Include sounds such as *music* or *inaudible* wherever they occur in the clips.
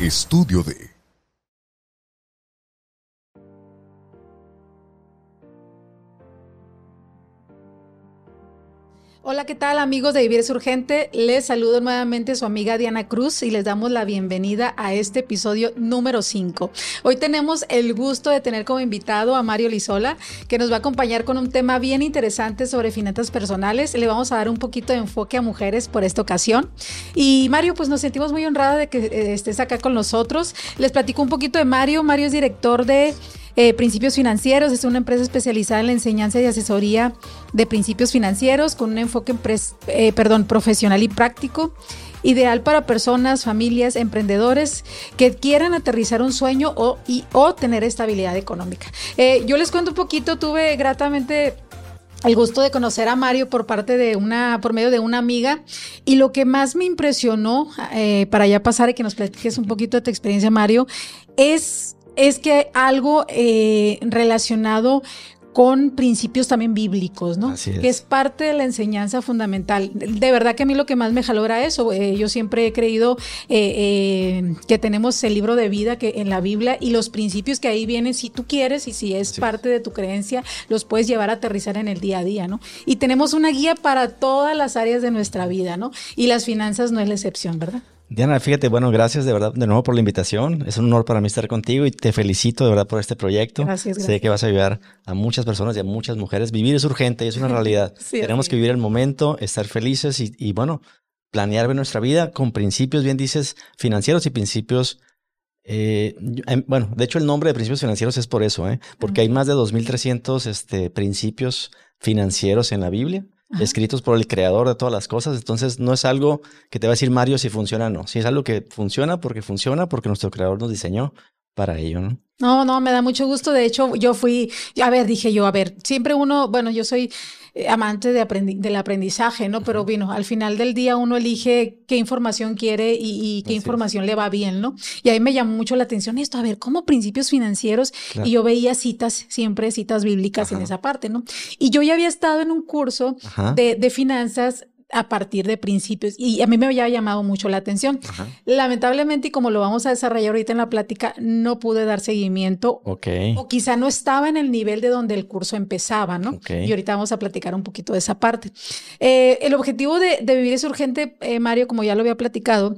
Estudio de Hola, ¿qué tal amigos de Vivir es Urgente? Les saludo nuevamente su amiga Diana Cruz y les damos la bienvenida a este episodio número 5. Hoy tenemos el gusto de tener como invitado a Mario Lizola, que nos va a acompañar con un tema bien interesante sobre finanzas personales. Le vamos a dar un poquito de enfoque a mujeres por esta ocasión. Y Mario, pues nos sentimos muy honrados de que eh, estés acá con nosotros. Les platico un poquito de Mario. Mario es director de eh, principios Financieros es una empresa especializada en la enseñanza y asesoría de principios financieros con un enfoque eh, perdón, profesional y práctico ideal para personas, familias, emprendedores que quieran aterrizar un sueño o, o tener estabilidad económica. Eh, yo les cuento un poquito, tuve gratamente el gusto de conocer a Mario por parte de una, por medio de una amiga. Y lo que más me impresionó, para ya pasar y que nos platiques un poquito de tu experiencia, Mario, es es que algo eh, relacionado con principios también bíblicos, ¿no? Así es. Que es parte de la enseñanza fundamental. De verdad que a mí lo que más me jaló era eso. Eh, yo siempre he creído eh, que tenemos el libro de vida que en la Biblia y los principios que ahí vienen, si tú quieres y si es parte de tu creencia, los puedes llevar a aterrizar en el día a día, ¿no? Y tenemos una guía para todas las áreas de nuestra vida, ¿no? Y las finanzas no es la excepción, ¿verdad? Diana, fíjate, bueno, gracias de verdad de nuevo por la invitación. Es un honor para mí estar contigo y te felicito de verdad por este proyecto. Gracias, gracias. Sé que vas a ayudar a muchas personas y a muchas mujeres. Vivir es urgente y es una *laughs* realidad. Sí, Tenemos que vivir el momento, estar felices y, y, bueno, planear nuestra vida con principios, bien dices, financieros y principios. Eh, bueno, de hecho el nombre de principios financieros es por eso, ¿eh? porque hay más de 2.300 este, principios financieros en la Biblia. Escritos por el creador de todas las cosas. Entonces, no es algo que te va a decir Mario si funciona o no. Si es algo que funciona porque funciona, porque nuestro creador nos diseñó para ello, ¿no? No, no, me da mucho gusto. De hecho, yo fui, a ver, dije yo, a ver, siempre uno, bueno, yo soy eh, amante de aprendi del aprendizaje, ¿no? Pero bueno, al final del día uno elige qué información quiere y, y qué Así información le va bien, ¿no? Y ahí me llamó mucho la atención esto, a ver, ¿cómo principios financieros? Claro. Y yo veía citas, siempre citas bíblicas Ajá. en esa parte, ¿no? Y yo ya había estado en un curso de, de finanzas a partir de principios y a mí me había llamado mucho la atención. Ajá. Lamentablemente, y como lo vamos a desarrollar ahorita en la plática, no pude dar seguimiento okay. o quizá no estaba en el nivel de donde el curso empezaba, ¿no? Okay. Y ahorita vamos a platicar un poquito de esa parte. Eh, el objetivo de, de, Vivir es Urgente, eh, Mario, como ya lo había platicado,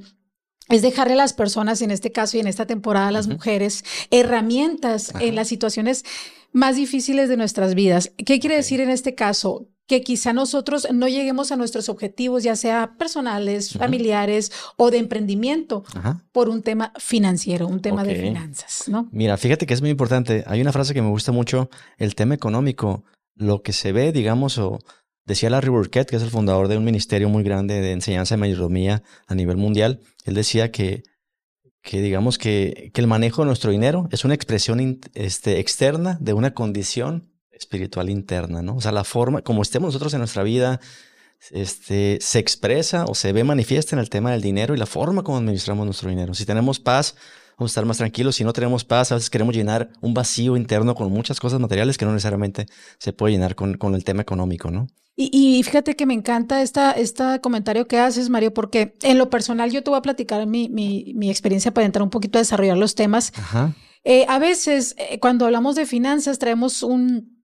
es dejarle a las personas, en este caso y en esta temporada, a las mujeres, herramientas Ajá. en las situaciones más difíciles de nuestras vidas. ¿Qué quiere okay. decir en este caso? Que quizá nosotros no lleguemos a nuestros objetivos, ya sea personales, familiares o de emprendimiento, por un tema financiero, un tema okay. de finanzas, ¿no? Mira, fíjate que es muy importante. Hay una frase que me gusta mucho, el tema económico, lo que se ve, digamos, o decía Larry Burkett, que es el fundador de un ministerio muy grande de enseñanza de mayordomía a nivel mundial, él decía que que digamos que, que el manejo de nuestro dinero es una expresión este, externa de una condición espiritual interna, ¿no? O sea, la forma, como estemos nosotros en nuestra vida, este, se expresa o se ve manifiesta en el tema del dinero y la forma como administramos nuestro dinero. Si tenemos paz, vamos a estar más tranquilos. Si no tenemos paz, a veces queremos llenar un vacío interno con muchas cosas materiales que no necesariamente se puede llenar con, con el tema económico, ¿no? Y, y, fíjate que me encanta esta, este comentario que haces, Mario, porque en lo personal yo te voy a platicar mi, mi, mi experiencia para entrar un poquito a desarrollar los temas. Ajá. Eh, a veces, eh, cuando hablamos de finanzas, traemos un,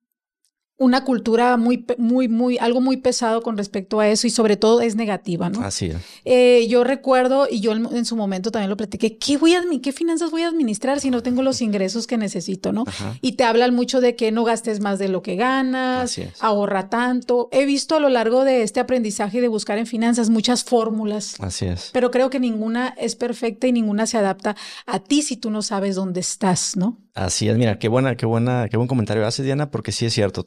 una cultura muy, muy, muy, algo muy pesado con respecto a eso y sobre todo es negativa, ¿no? Así es. Eh, yo recuerdo, y yo en, en, su momento también lo platiqué, ¿qué, voy a, ¿qué finanzas voy a administrar si no tengo los ingresos que necesito, no? Ajá. Y te hablan mucho de que no gastes más de lo que ganas, ahorra tanto. He visto a lo largo de este aprendizaje de buscar en finanzas muchas fórmulas. Así es. Pero creo que ninguna es perfecta y ninguna se adapta a ti si tú no sabes dónde estás, ¿no? Así es, mira, qué buena, qué buena, qué buen comentario haces, Diana, porque sí es cierto,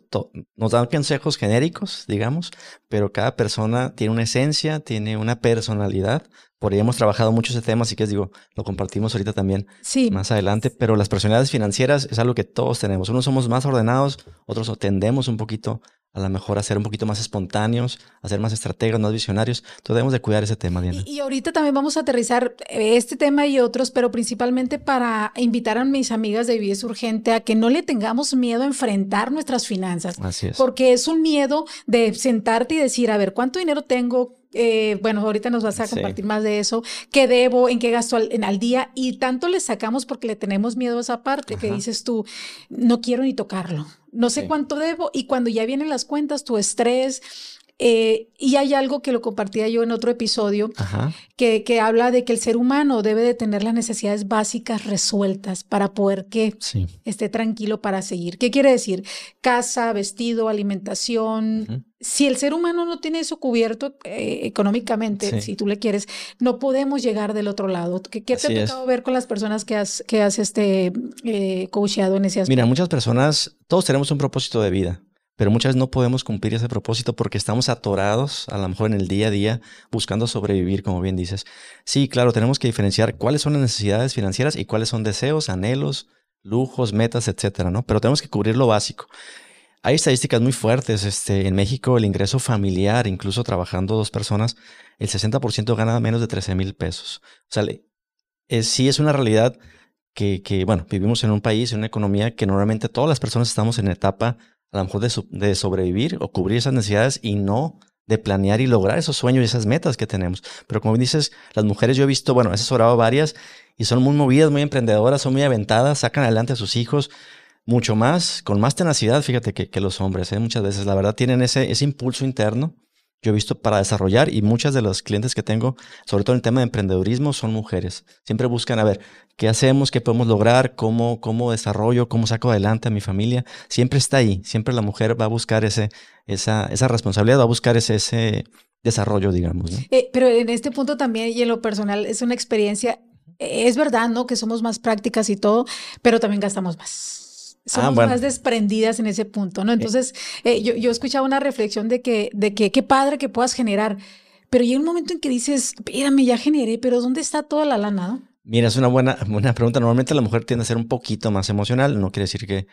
nos dan consejos genéricos, digamos, pero cada persona tiene una esencia, tiene una personalidad. Por ahí hemos trabajado mucho ese tema, así que digo, lo compartimos ahorita también sí. más adelante, pero las personalidades financieras es algo que todos tenemos. Unos somos más ordenados, otros tendemos un poquito a lo mejor a ser un poquito más espontáneos, a ser más estrategas, más visionarios. Entonces debemos de cuidar ese tema, Diana. Y, y, ahorita también vamos a aterrizar este tema y otros, pero principalmente para invitar a mis amigas de Vida Urgente a que no le tengamos miedo a enfrentar nuestras finanzas. Así es. Porque es un miedo de sentarte y decir, a ver, ¿cuánto dinero tengo? Eh, bueno, ahorita nos vas a compartir más de eso. ¿Qué debo? ¿En qué gasto al, en, al día? Y tanto le sacamos porque le tenemos miedo a esa parte que dices tú, no quiero ni tocarlo. No sé cuánto debo. Y cuando ya vienen las cuentas, tu estrés, eh, y hay algo que lo compartía yo en otro episodio, que, que, habla de que el ser humano debe de tener las necesidades básicas resueltas para poder que esté tranquilo para seguir. ¿Qué quiere decir? Casa, vestido, alimentación. Si el ser humano no tiene eso cubierto eh, económicamente, si tú le quieres, no podemos llegar del otro lado. ¿Qué, te ha tocado ver con las personas que has, que has este, eh, coacheado en ese aspecto? Mira, muchas personas, todos tenemos un propósito de vida pero muchas veces no podemos cumplir ese propósito porque estamos atorados, a lo mejor en el día a día, buscando sobrevivir, como bien dices. Sí, claro, tenemos que diferenciar cuáles son las necesidades financieras y cuáles son deseos, anhelos, lujos, metas, etcétera, ¿no? Pero tenemos que cubrir lo básico. Hay estadísticas muy fuertes. Este, en México, el ingreso familiar, incluso trabajando dos personas, el 60% gana menos de 13 mil pesos. O sea, es, sí es una realidad que, que, bueno, vivimos en un país, en una economía que normalmente todas las personas estamos en etapa a lo mejor de, sobrevivir o cubrir esas necesidades y no de planear y lograr esos sueños y esas metas que tenemos. Pero como dices, las mujeres yo he visto, bueno, he asesorado varias y son muy movidas, muy emprendedoras, son muy aventadas, sacan adelante a sus hijos mucho más, con más tenacidad, fíjate, que, los hombres. ¿eh? Muchas veces, la verdad, tienen ese, ese impulso interno yo he visto para desarrollar y muchas de los clientes que tengo, sobre todo en el tema de emprendedurismo, son mujeres. Siempre buscan a ver qué hacemos, qué podemos lograr, cómo, cómo desarrollo, cómo saco adelante a mi familia. Siempre está ahí, siempre la mujer va a buscar ese, esa, esa responsabilidad, va a buscar ese, ese desarrollo, digamos. Eh, pero en este punto también y en lo personal es una experiencia, es verdad, ¿no? Que somos más prácticas y todo, pero también gastamos más. Ah, somos más desprendidas en ese punto, ¿no? Entonces, eh, yo, yo escuchaba una reflexión de que, de que qué padre que puedas generar, pero llega un momento en que dices, espérame, ya generé, pero ¿dónde está toda la lana? Mira, es una buena, buena pregunta. Normalmente la mujer tiende a ser un poquito más emocional, no quiere decir que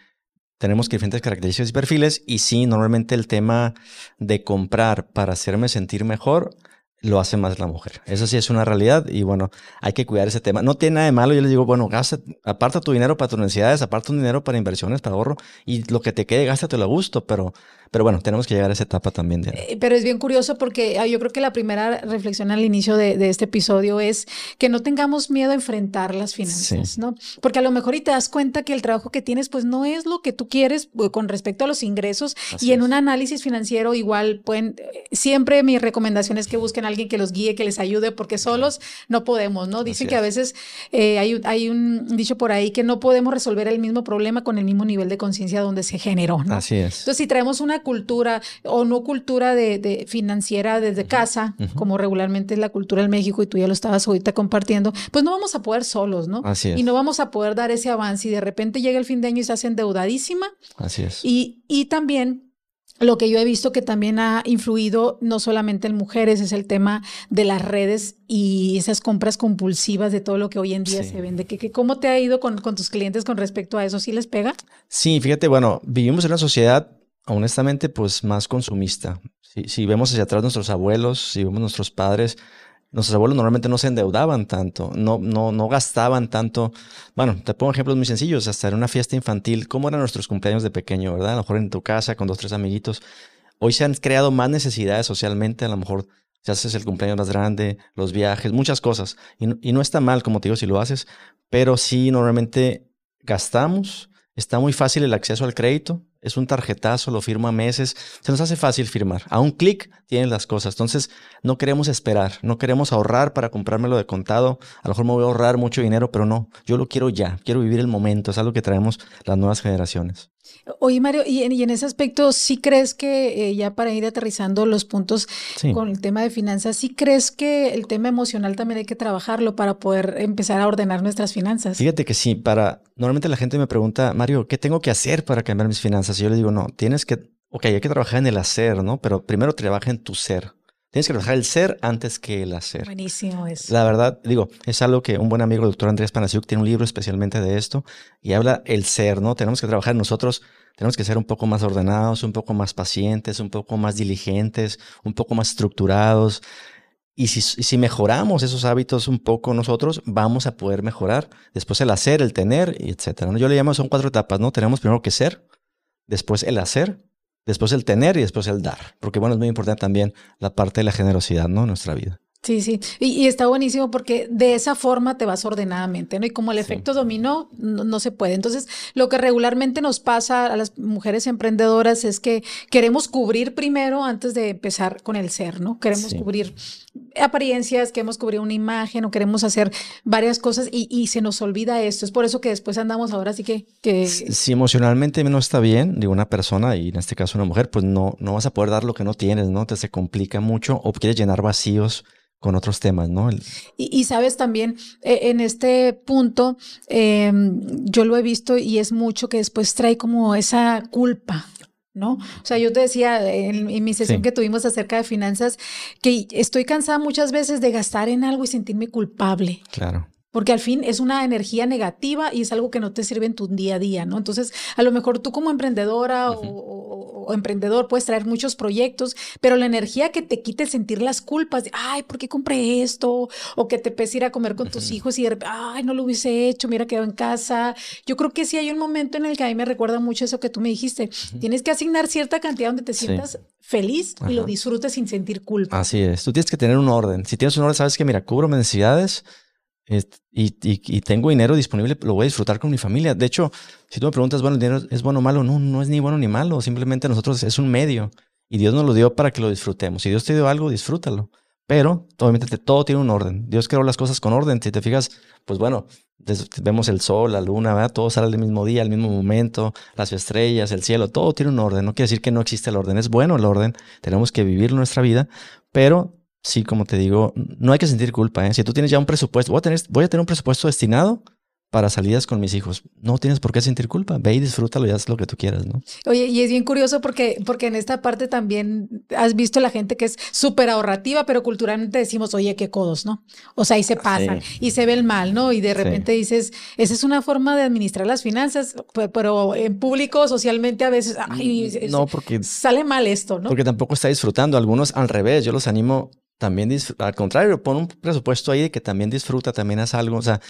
tenemos diferentes características y perfiles, y sí, normalmente el tema de comprar para hacerme sentir mejor lo hace más la mujer. Eso sí es una realidad y bueno, hay que cuidar ese tema. No tiene nada de malo, yo les digo, bueno, gasta, aparta tu dinero para tus necesidades, aparta un dinero para inversiones, para ahorro y lo que te quede, gástatelo a gusto, pero pero bueno, tenemos que llegar a esa etapa también. Eh, pero es bien curioso porque ah, yo creo que la primera reflexión al inicio de, este episodio es que no tengamos miedo a enfrentar las finanzas, ¿no? Porque a lo mejor y te das cuenta que el trabajo que tienes pues no es lo que tú quieres eh, con respecto a los ingresos y en un análisis financiero igual pueden, eh, siempre mi recomendación es que busquen alguien que los guíe, que les ayude, porque solos no podemos, ¿no? Dicen que a veces hay, hay un dicho por ahí que no podemos resolver el mismo problema con el mismo nivel de conciencia donde se generó, ¿no? Así es. Entonces, si traemos una cultura o no cultura de, financiera desde casa, como regularmente es la cultura en México y tú ya lo estabas ahorita compartiendo, pues no vamos a poder solos, ¿no? Así es. Y no vamos a poder dar ese avance y de repente llega el fin de año y se hace endeudadísima. Así es. Y, y también lo que yo he visto que también ha influido no solamente en mujeres, es el tema de las redes y esas compras compulsivas de todo lo que hoy en día se vende. ¿Qué, cómo te ha ido con, con, tus clientes con respecto a eso? ¿Sí les pega? Sí, fíjate, bueno, vivimos en una sociedad honestamente, pues más consumista. Si, vemos hacia atrás nuestros abuelos, si vemos nuestros padres, nuestros abuelos normalmente no se endeudaban tanto, no, no, no gastaban tanto. Bueno, te pongo ejemplos muy sencillos, hasta en una fiesta infantil, ¿cómo eran nuestros cumpleaños de pequeño, verdad? A lo mejor en tu casa con dos, tres amiguitos. Hoy se han creado más necesidades socialmente, a lo mejor si haces el cumpleaños más grande, los viajes, muchas cosas. Y, y no está mal, como te digo, si lo haces, pero sí normalmente gastamos, está muy fácil el acceso al crédito, es un tarjetazo, lo firma meses. Se nos hace fácil firmar. A un clic tienen las cosas. Entonces, no queremos esperar, no queremos ahorrar para comprármelo de contado. A lo mejor me voy a ahorrar mucho dinero, pero no, yo lo quiero ya, quiero vivir el momento. Es algo que traemos las nuevas generaciones. Oye, Mario, y en, ese aspecto, ¿sí crees que eh, ya para ir aterrizando los puntos con el tema de finanzas, ¿sí crees que el tema emocional también hay que trabajarlo para poder empezar a ordenar nuestras finanzas? Fíjate que sí, para, normalmente la gente me pregunta, Mario, ¿qué tengo que hacer para cambiar mis finanzas? Y yo le digo, no, tienes que, ok, hay que trabajar en el hacer, ¿no? Pero primero trabaja en tu ser. Tienes que trabajar el ser antes que el hacer. Buenísimo eso. La verdad, digo, es algo que un buen amigo, el doctor Andrés Panasiuk, tiene un libro especialmente de esto y habla el ser, ¿no? Tenemos que trabajar nosotros, tenemos que ser un poco más ordenados, un poco más pacientes, un poco más diligentes, un poco más estructurados. Y si, si mejoramos esos hábitos un poco nosotros, vamos a poder mejorar. Después el hacer, el tener, y etcétera. Yo le llamo, son cuatro etapas, ¿no? Tenemos primero que ser, después el hacer, después el tener y después el dar. Porque bueno, es muy importante también la parte de la generosidad, ¿no? Nuestra vida. Sí, sí. Y, está buenísimo porque de esa forma te vas ordenadamente, ¿no? Y como el efecto dominó, no, se puede. Entonces, lo que regularmente nos pasa a las mujeres emprendedoras es que queremos cubrir primero antes de empezar con el ser, ¿no? Queremos cubrir apariencias, queremos cubrir una imagen o queremos hacer varias cosas y, se nos olvida esto. Es por eso que después andamos ahora así que... que... Si, emocionalmente no está bien, de una persona, y en este caso una mujer, pues no, no vas a poder dar lo que no tienes, ¿no? Te se complica mucho o quieres llenar vacíos con otros temas, ¿no? Y, sabes también, eh, en este punto, em, yo lo he visto y es mucho que después trae como esa culpa, ¿no? O sea, yo te decía en, mi sesión que tuvimos acerca de finanzas que estoy cansada muchas veces de gastar en algo y sentirme culpable. Claro porque al fin es una energía negativa y es algo que no te sirve en tu día a día, ¿no? Entonces, a lo mejor tú como emprendedora o, emprendedor puedes traer muchos proyectos, pero la energía que te quite sentir las culpas de, ay, ¿por qué compré esto? O que te pese ir a comer con tus hijos y de ay, no lo hubiese hecho, mira, quedó en casa. Yo creo que sí hay un momento en el que a mí me recuerda mucho eso que tú me dijiste. Tienes que asignar cierta cantidad donde te sientas feliz y lo disfrutes sin sentir culpa. Así es. Tú tienes que tener un orden. Si tienes un orden, sabes que, mira, cubro mis necesidades y, tengo dinero disponible, lo voy a disfrutar con mi familia. De hecho, si tú me preguntas, bueno, el dinero es bueno o malo, no, no es ni bueno ni malo, simplemente nosotros es un medio y Dios nos lo dio para que lo disfrutemos. Si Dios te dio algo, disfrútalo. Pero obviamente todo tiene un orden. Dios creó las cosas con orden. Si te fijas, pues bueno, vemos el sol, la luna, ¿verdad? todo sale al mismo día, al mismo momento, las estrellas, el cielo, todo tiene un orden. No quiere decir que no existe el orden. Es bueno el orden. Tenemos que vivir nuestra vida, pero sí, como te digo, no hay que sentir culpa. ¿eh? Si tú tienes ya un presupuesto, voy a, tener, voy a tener un presupuesto destinado para salidas con mis hijos. No tienes por qué sentir culpa. Ve y disfrútalo y haz lo que tú quieras, ¿no? Oye, y es bien curioso porque, porque en esta parte también has visto la gente que es súper ahorrativa, pero culturalmente decimos, oye, qué codos, ¿no? O sea, y se pasan y se ve el mal, ¿no? Y de repente dices, esa es una forma de administrar las finanzas, pero en público, socialmente, a veces, ay, no, porque sale mal esto, ¿no? Porque tampoco está disfrutando. Algunos al revés, yo los animo también al contrario, pon un presupuesto ahí de que también disfruta, también haz algo. O sea,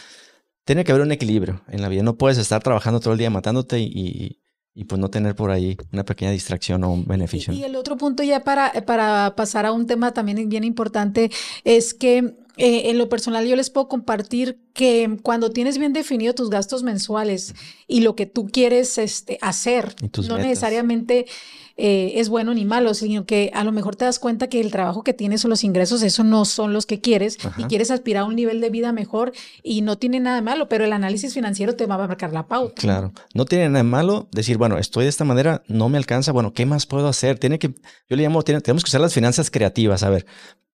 tiene que haber un equilibrio en la vida. No puedes estar trabajando todo el día matándote y, y, pues no tener por ahí una pequeña distracción o un beneficio. Y, el otro punto ya para, para pasar a un tema también bien importante es que eh, en lo personal yo les puedo compartir que cuando tienes bien definido tus gastos mensuales y lo que tú quieres este, hacer, no necesariamente eh, es bueno ni malo, sino que a lo mejor te das cuenta que el trabajo que tienes o los ingresos, eso no son los que quieres y quieres aspirar a un nivel de vida mejor y no tiene nada de malo, pero el análisis financiero te va a marcar la pauta. Claro, no tiene nada de malo decir, bueno, estoy de esta manera, no me alcanza, bueno, ¿qué más puedo hacer? Tiene que, yo le llamo, tenemos que usar las finanzas creativas, a ver,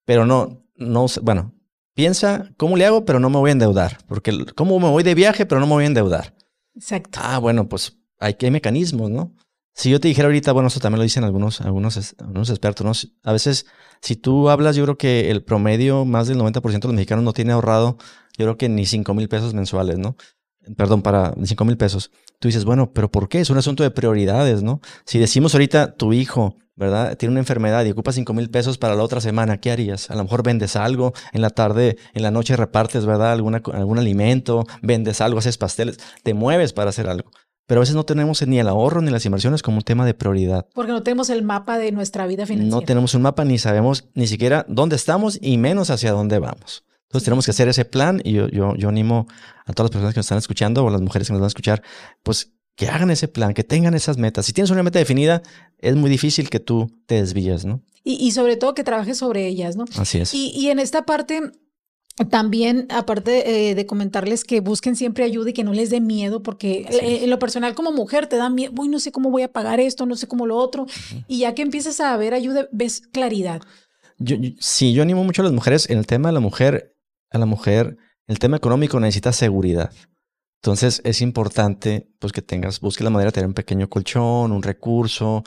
pero no, no, bueno, piensa cómo le hago, pero no me voy a endeudar, porque cómo me voy de viaje, pero no me voy a endeudar. Exacto. Ah, bueno, pues hay, hay mecanismos, ¿no? Si yo te dijera ahorita, bueno, eso también lo dicen algunos, algunos, algunos expertos, ¿no? A veces, si tú hablas, yo creo que el promedio, más del 90% de los mexicanos no tiene ahorrado, yo creo que ni 5 mil pesos mensuales, ¿no? Perdón, para 5 mil pesos. Tú dices, bueno, pero ¿por qué? Es un asunto de prioridades, ¿no? Si decimos ahorita, tu hijo, ¿verdad? Tiene una enfermedad y ocupa 5 mil pesos para la otra semana, ¿qué harías? A lo mejor vendes algo, en la tarde, en la noche repartes, ¿verdad? Alguna, algún alimento, vendes algo, haces pasteles, te mueves para hacer algo. Pero a veces no tenemos ni el ahorro ni las inversiones como un tema de prioridad. Porque no tenemos el mapa de nuestra vida financiera. No tenemos un mapa ni sabemos ni siquiera dónde estamos y menos hacia dónde vamos. Entonces tenemos que hacer ese plan y yo, yo, yo animo a todas las personas que nos están escuchando o a las mujeres que nos van a escuchar, pues que hagan ese plan, que tengan esas metas. Si tienes una meta definida, es muy difícil que tú te desvíes, ¿no? Y, y sobre todo que trabajes sobre ellas, ¿no? Así es. Y, y en esta parte, también, aparte eh, de comentarles que busquen siempre ayuda y que no les dé miedo, porque en lo personal como mujer te da miedo, Uy, no sé cómo voy a pagar esto, no sé cómo lo otro, y ya que empiezas a ver ayuda, ves claridad. Yo, sí, yo animo mucho a las mujeres en el tema de la mujer, a la mujer, el tema económico necesita seguridad. Entonces es importante pues que tengas, busques la manera de tener un pequeño colchón, un recurso,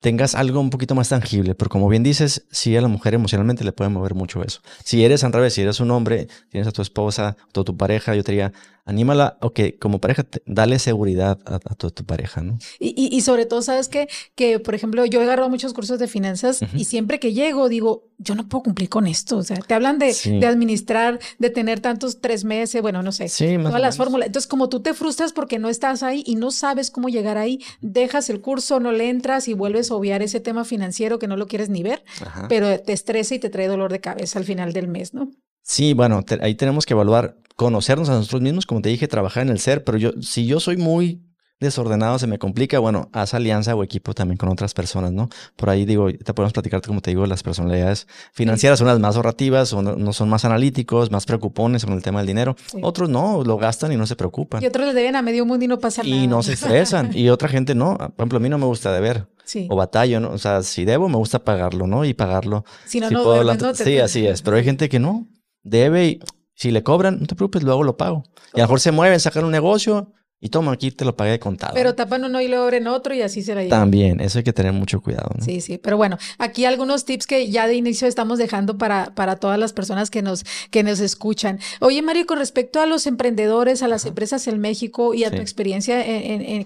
tengas algo un poquito más tangible, pero como bien dices, sí a la mujer emocionalmente le puede mover mucho eso. Si eres al revés, si eres un hombre, tienes a tu esposa, a tu pareja, yo te diría, anímala, ok, como pareja, dale seguridad a, tu, pareja, ¿no? Y, y, sobre todo, ¿sabes qué? Que, por ejemplo, yo he agarrado muchos cursos de finanzas y siempre que llego digo, yo no puedo cumplir con esto. O sea, te hablan de, de administrar, de tener tantos tres meses, bueno, no sé, sí, todas las fórmulas. Entonces, como tú te frustras porque no estás ahí y no sabes cómo llegar ahí, dejas el curso, no le entras y vuelves a obviar ese tema financiero que no lo quieres ni ver, pero te estresa y te trae dolor de cabeza al final del mes, ¿no? Sí, bueno, ahí tenemos que evaluar, conocernos a nosotros mismos, como te dije, trabajar en el ser, pero yo, si yo soy muy desordenado, se me complica, bueno, haz alianza o equipo también con otras personas, ¿no? Por ahí digo, te podemos platicar, como te digo, las personalidades financieras son las más ahorrativas, o no, son más analíticos, más preocupones con el tema del dinero. Otros no, lo gastan y no se preocupan. Y otros le deben a medio mundo y no pasa nada. Y no se *laughs* estresan. y otra gente no. Por ejemplo, a mí no me gusta deber. Sí. O batallo, ¿no? O sea, si debo, me gusta pagarlo, ¿no? Y pagarlo. Si no, no, puedo Sí, así es. Pero hay gente que no. Debe y si le cobran, no te preocupes, luego lo pago. Y a lo mejor se mueven, sacan un negocio y toma, aquí te lo pagué de contado. Pero tapan uno y lo abren otro y así será. También, eso hay que tener mucho cuidado. ¿no? Sí, sí. Pero bueno, aquí algunos tips que ya de inicio estamos dejando para, para todas las personas que nos, que nos escuchan. Oye, Mario, con respecto a los emprendedores, a las empresas en México y a tu experiencia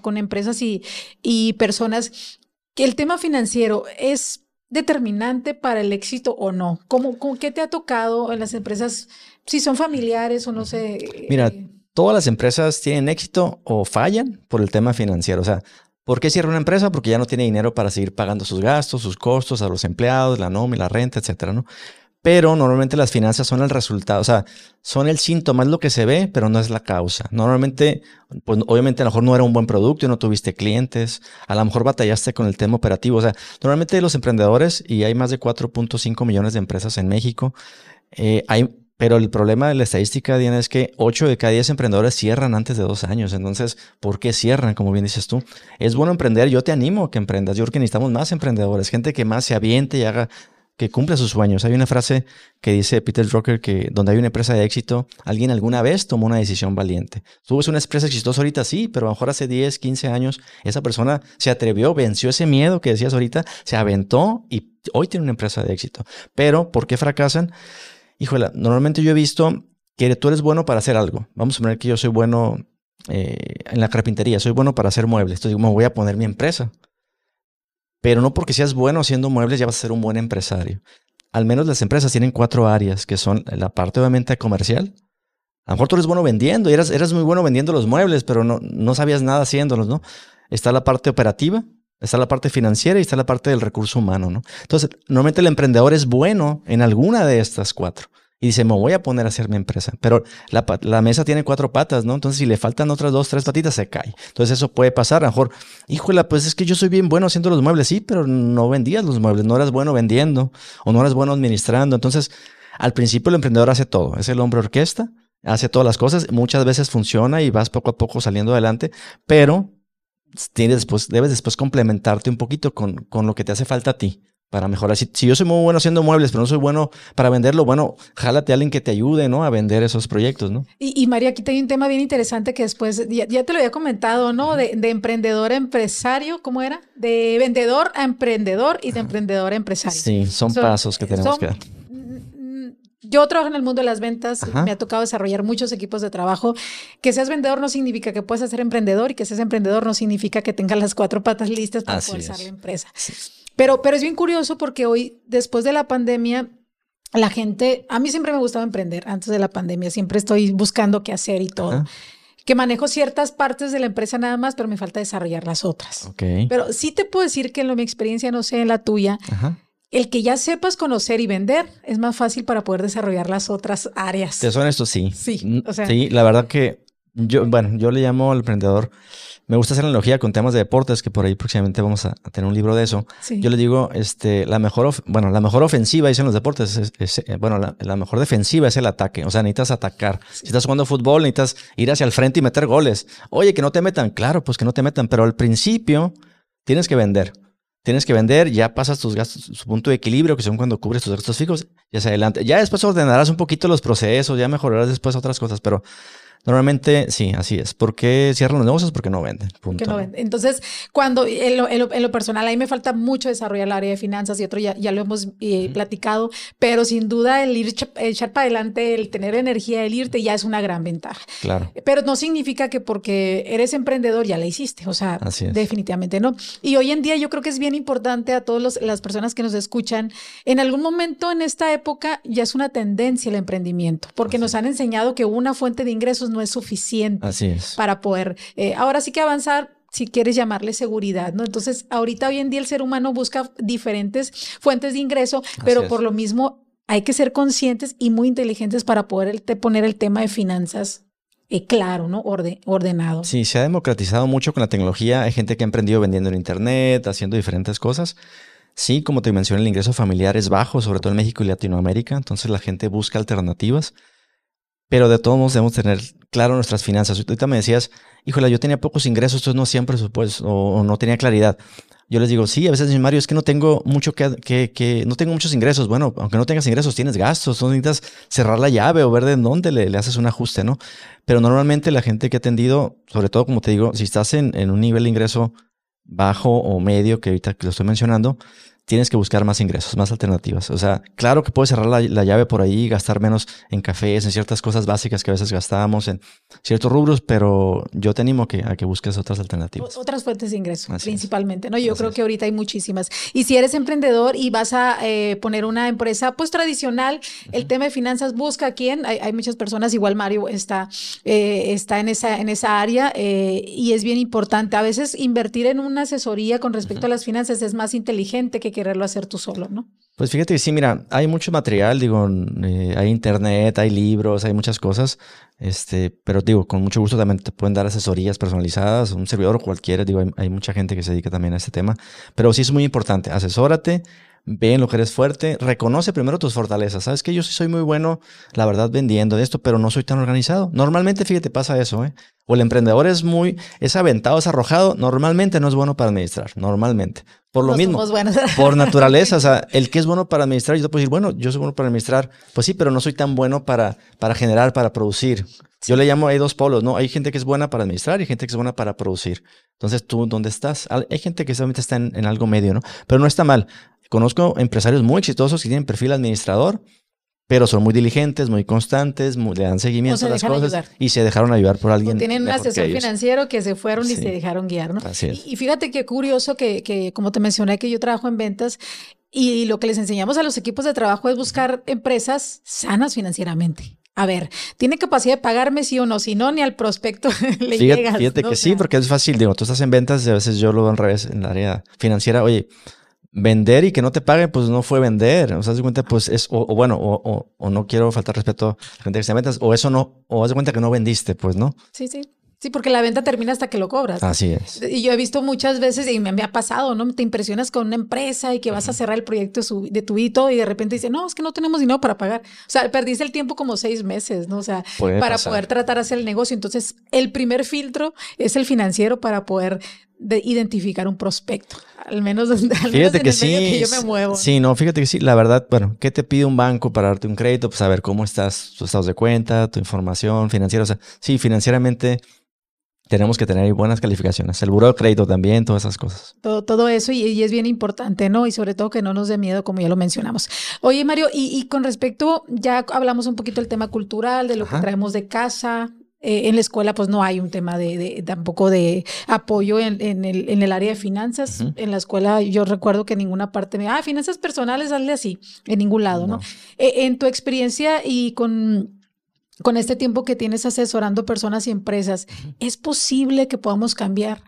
con empresas y, y personas, que el tema financiero es determinante para el éxito o no? ¿Cómo, cómo, ¿Qué te ha tocado en las empresas? Si son familiares o no sé. Mira, eh, todas las empresas tienen éxito o fallan por el tema financiero. O sea, ¿por qué cierra una empresa? Porque ya no tiene dinero para seguir pagando sus gastos, sus costos a los empleados, la nómina, la renta, etcétera, ¿no? Pero normalmente las finanzas son el resultado, o sea, son el síntoma, es lo que se ve, pero no es la causa. Normalmente, pues obviamente a lo mejor no era un buen producto y no tuviste clientes, a lo mejor batallaste con el tema operativo. O sea, normalmente los emprendedores, y hay más de 4.5 millones de empresas en México, eh, hay pero el problema de la estadística, Diana, es que 8 de cada 10 emprendedores cierran antes de dos años. Entonces, ¿por qué cierran? Como bien dices tú. Es bueno emprender. Yo te animo a que emprendas. Yo creo que necesitamos más emprendedores, gente que más se aviente y haga, que cumpla sus sueños. Hay una frase que dice Peter Drucker que donde hay una empresa de éxito, alguien alguna vez tomó una decisión valiente. Tú ves una empresa exitosa ahorita, sí, pero a lo mejor hace 10, 15 años esa persona se atrevió, venció ese miedo que decías ahorita, se aventó y hoy tiene una empresa de éxito. Pero, ¿por qué fracasan? híjole, normalmente yo he visto que tú eres bueno para hacer algo. Vamos a poner que yo soy bueno eh, en la carpintería, soy bueno para hacer muebles. Entonces me voy a poner mi empresa. Pero no porque seas bueno haciendo muebles ya vas a ser un buen empresario. Al menos las empresas tienen cuatro áreas, que son la parte obviamente comercial. A lo mejor tú eres bueno vendiendo y eras, muy bueno vendiendo los muebles, pero no, no sabías nada haciéndolos, ¿no? Está la parte operativa, Está la parte financiera y está la parte del recurso humano, ¿no? Entonces, normalmente el emprendedor es bueno en alguna de estas cuatro. Y dice, me voy a poner a hacer mi empresa. Pero la, mesa tiene cuatro patas, ¿no? Entonces, si le faltan otras dos, tres patitas, se cae. Entonces, eso puede pasar. A lo mejor, híjole, pues es que yo soy bien bueno haciendo los muebles. Sí, pero no vendías los muebles, no eras bueno vendiendo o no eras bueno administrando. Entonces, al principio el emprendedor hace todo. Es el hombre orquesta, hace todas las cosas. Muchas veces funciona y vas poco a poco saliendo adelante, pero tienes después, debes después complementarte un poquito con, con lo que te hace falta a ti para mejorar. Si, yo soy muy bueno haciendo muebles, pero no soy bueno para venderlo, bueno, jálate a alguien que te ayude, ¿no? A vender esos proyectos, ¿no? Y, María, aquí hay un tema bien interesante que después, ya, te lo había comentado, ¿no? De, emprendedor a empresario, ¿cómo era? De vendedor a emprendedor y de emprendedor a empresario. Sí, son, pasos que tenemos que dar yo trabajo en el mundo de las ventas, me ha tocado desarrollar muchos equipos de trabajo. Que seas vendedor no significa que puedas ser emprendedor y que seas emprendedor no significa que tengas las cuatro patas listas para Así la empresa. Pero, pero es bien curioso porque hoy, después de la pandemia, la gente, a mí siempre me gustaba emprender antes de la pandemia, siempre estoy buscando qué hacer y todo. Que manejo ciertas partes de la empresa nada más, pero me falta desarrollar las otras. Pero sí te puedo decir que en mi experiencia, no sé, en la tuya, el que ya sepas conocer y vender es más fácil para poder desarrollar las otras áreas. Te suena esto, sí. Sí, mm, sí, la verdad que yo, bueno, yo le llamo al emprendedor. Me gusta hacer analogía con temas de deportes, que por ahí próximamente vamos a, tener un libro de eso. Yo le digo, este, la mejor, bueno, la mejor ofensiva, dicen los deportes, es, eh, bueno, la, mejor defensiva es el ataque. O sea, necesitas atacar. Si estás jugando fútbol, necesitas ir hacia el frente y meter goles. Oye, que no te metan. Claro, pues que no te metan. Pero al principio tienes que vender tienes que vender, ya pasas tus gastos, su punto de equilibrio, que son cuando cubres tus gastos fijos, ya se adelante. Ya después ordenarás un poquito los procesos, ya mejorarás después otras cosas, pero Normalmente sí, así es. ¿Por qué cierran los negocios? Porque no venden. Punto. no venden. Entonces, cuando en lo, personal, ahí me falta mucho desarrollar el área de finanzas y otro ya, ya lo hemos eh, platicado, pero sin duda el ir echar para adelante, el tener energía, el irte ya es una gran ventaja. Claro. Pero no significa que porque eres emprendedor ya la hiciste. O sea, definitivamente no. Y hoy en día yo creo que es bien bien importante a todas las personas que nos escuchan. En algún momento en esta época ya es una tendencia el emprendimiento, porque nos han enseñado que una fuente de ingresos no es suficiente para poder, eh, ahora sí que avanzar si quieres llamarle seguridad, ¿no? Entonces, ahorita hoy en día el ser humano busca diferentes fuentes de ingreso, pero por lo mismo hay que ser conscientes y muy inteligentes para poder poner el tema de finanzas eh, claro, ¿no? ordenado. Sí, se ha democratizado mucho con la tecnología. Hay gente que ha emprendido vendiendo en Internet, haciendo diferentes cosas. Sí, como te mencioné, el ingreso familiar es bajo, sobre todo en México y Latinoamérica. Entonces la gente busca alternativas. Pero de todos modos debemos tener claro nuestras finanzas. Ahorita me decías, híjole, yo tenía pocos ingresos, entonces no siempre presupuesto o, no tenía claridad. Yo les digo, sí, a veces, Mario, es que no tengo mucho que, que, que, no tengo muchos ingresos. Bueno, aunque no tengas ingresos, tienes gastos, no necesitas cerrar la llave o ver de dónde le, haces un ajuste, ¿no? Pero normalmente la gente que ha atendido, sobre todo, como te digo, si estás en, en un nivel de ingreso bajo o medio, que ahorita lo estoy mencionando, tienes que buscar más ingresos, más alternativas. O sea, claro que puedes cerrar la, llave por ahí, gastar menos en cafés, en ciertas cosas básicas que a veces gastábamos, en ciertos rubros, pero yo te animo que, a que busques otras alternativas. Otras fuentes de ingreso, principalmente, ¿no? Yo creo que ahorita hay muchísimas. Y si eres emprendedor y vas a eh, poner una empresa, pues tradicional, el tema de finanzas, busca a quién. Hay, muchas personas, igual Mario está, eh, está en, esa, en esa área eh, y es bien importante. A veces invertir en una asesoría con respecto a las finanzas es más inteligente que quererlo hacer tú solo, ¿no? Pues fíjate sí, mira, hay mucho material, digo, eh, hay internet, hay libros, hay muchas cosas, este, pero digo, con mucho gusto también te pueden dar asesorías personalizadas, un servidor o cualquiera, digo, hay, hay mucha gente que se dedica también a este tema, pero sí es muy importante, asesórate, ve en lo que eres fuerte, reconoce primero tus fortalezas. Sabes que yo sí soy muy bueno, la verdad, vendiendo esto, pero no soy tan organizado. Normalmente, fíjate, pasa eso, ¿eh? O el emprendedor es muy, es aventado, es arrojado, normalmente no es bueno para administrar, normalmente. Por lo mismo, *laughs* por naturaleza, o sea, el que es bueno para administrar, yo te puedo decir, bueno, yo soy bueno para administrar, pues sí, pero no soy tan bueno para, para generar, para producir. Yo le llamo, hay dos polos, ¿no? Hay gente que es buena para administrar y gente que es buena para producir. Entonces, ¿tú dónde estás? Hay gente que solamente está en, en algo medio, ¿no? Pero no está mal. Conozco empresarios muy exitosos que tienen perfil administrador, pero son muy diligentes, muy constantes, le dan seguimiento a las cosas y se dejaron ayudar por alguien. tienen un asesor financiero que se fueron y se dejaron guiar, ¿no? Así es. Y, fíjate qué curioso que, que, como te mencioné, que yo trabajo en ventas y lo que les enseñamos a los equipos de trabajo es buscar empresas sanas financieramente. A ver, ¿tiene capacidad de pagarme sí o no? Si no, ni al prospecto *laughs* le fíjate, llegas. Fíjate que sí, porque es fácil. Digo, tú estás en ventas y a veces yo lo veo al revés en el área financiera. Oye, vender y que no te paguen, pues no fue vender. O sea, de cuenta, pues es, o, bueno, o, o, no quiero faltar respeto a la gente que se ventas, o eso no, o haz de cuenta que no vendiste, pues no. Sí, sí. Sí, porque la venta termina hasta que lo cobras. Así es. Y yo he visto muchas veces, y me, ha pasado, ¿no? Te impresionas con una empresa y que vas a cerrar el proyecto de tu hito y de repente dice, no, es que no tenemos dinero para pagar. O sea, perdiste el tiempo como seis meses, ¿no? O sea, para poder tratar de hacer el negocio. Entonces, el primer filtro es el financiero para poder identificar un prospecto. Al menos, al fíjate que sí, yo me muevo. Sí, no, fíjate que sí. La verdad, bueno, ¿qué te pide un banco para darte un crédito? Pues saber cómo estás, tus estados de cuenta, tu información financiera. O sea, sí, financieramente tenemos que tener buenas calificaciones. El buro de crédito también, todas esas cosas. Todo, todo eso y, es bien importante, ¿no? Y sobre todo que no nos dé miedo, como ya lo mencionamos. Oye, Mario, y, con respecto, ya hablamos un poquito del tema cultural, de lo que traemos de casa. Eh, en la escuela, pues no hay un tema de, tampoco de apoyo en, el, en, el, área de finanzas. En la escuela, yo recuerdo que en ninguna parte me, ah, finanzas personales, hazle así, en ningún lado, ¿no? Eh, en tu experiencia y con con este tiempo que tienes asesorando personas y empresas, ¿es posible que podamos cambiar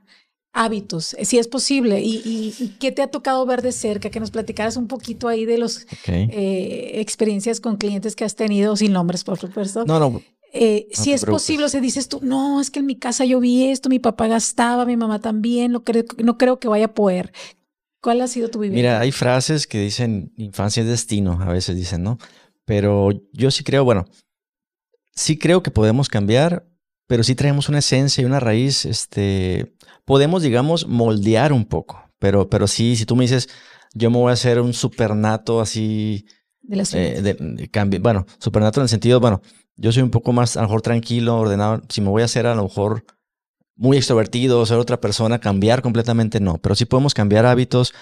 hábitos? Si es posible. ¿Y, qué te ha tocado ver de cerca? Que nos platicaras un poquito ahí de las eh, experiencias con clientes que has tenido, sin nombres, por supuesto. No, no. Eh, si es posible, o sea, dices tú, no, es que en mi casa yo vi esto, mi papá gastaba, mi mamá también, no creo, no creo que vaya a poder. ¿Cuál ha sido tu vivencia? Mira, hay frases que dicen infancia es destino, a veces dicen, ¿no? Pero yo sí creo, bueno, sí creo que podemos cambiar, pero sí traemos una esencia y una raíz, este, podemos, digamos, moldear un poco, pero, pero sí, si tú me dices, yo me voy a hacer un supernato así, de la eh, bueno, supernato en el sentido, bueno, yo soy un poco más, a lo mejor tranquilo, ordenado, si me voy a hacer a lo mejor muy extrovertido, ser otra persona, cambiar completamente no, pero sí podemos cambiar hábitos,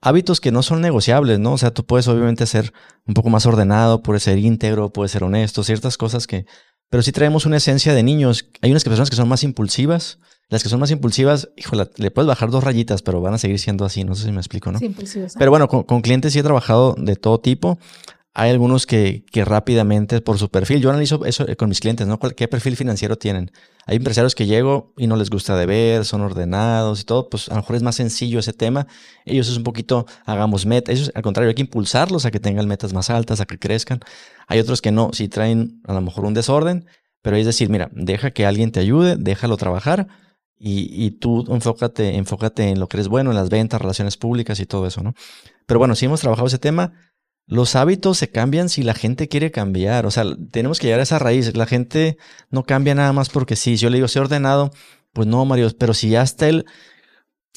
hábitos que no son negociables, ¿no? O sea, tú puedes obviamente ser un poco más ordenado, puedes ser íntegro, puedes ser honesto, ciertas cosas que... Pero sí traemos una esencia de niños. Hay unas personas que son más impulsivas Las que son más impulsivas, híjole, le puedes bajar dos rayitas, pero van a seguir siendo así. No sé si me explico, ¿no? Sí, impulsivas. Pero bueno, con, con clientes sí he trabajado de todo tipo. Hay algunos que, que, rápidamente por su perfil, yo analizo eso con mis clientes, ¿no? ¿Qué perfil financiero tienen? Hay empresarios que llego y no les gusta de ver, son ordenados y todo, pues a lo mejor es más sencillo ese tema. Ellos es un poquito, hagamos metas, ellos al contrario, hay que impulsarlos a que tengan metas más altas, a que crezcan. Hay otros que no, si traen a lo mejor un desorden, pero es decir, mira, deja que alguien te ayude, déjalo trabajar y, y tú enfócate, enfócate en lo que eres bueno, en las ventas, relaciones públicas y todo eso, ¿no? Pero bueno, si hemos trabajado ese tema, los hábitos se cambian si la gente quiere cambiar. O sea, tenemos que llegar a esa raíz. La gente no cambia nada más porque sí. Si yo le digo, sé ordenado, pues no, Mario. Pero si ya está él.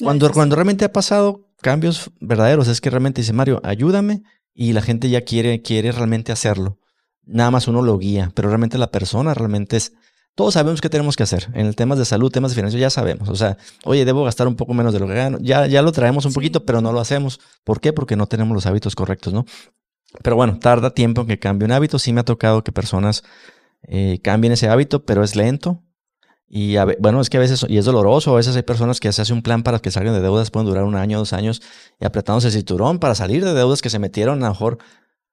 Cuando, cuando realmente ha pasado cambios verdaderos, es que realmente dice, Mario, ayúdame. Y la gente ya quiere, quiere realmente hacerlo. Nada más uno lo guía. Pero realmente la persona realmente es. Todos sabemos qué tenemos que hacer. En el temas de salud, temas de finanzas, ya sabemos. O sea, oye, debo gastar un poco menos de lo que gano. Ya, ya lo traemos un poquito, pero no lo hacemos. ¿Por qué? Porque no tenemos los hábitos correctos, ¿no? Pero bueno, tarda tiempo en que cambie un hábito. Sí me ha tocado que personas eh, cambien ese hábito, pero es lento. Y a, bueno, es que a veces, y es doloroso, a veces hay personas que se hace un plan para que salgan de deudas, pueden durar un año, dos años, y apretándose el cinturón para salir de deudas que se metieron a lo mejor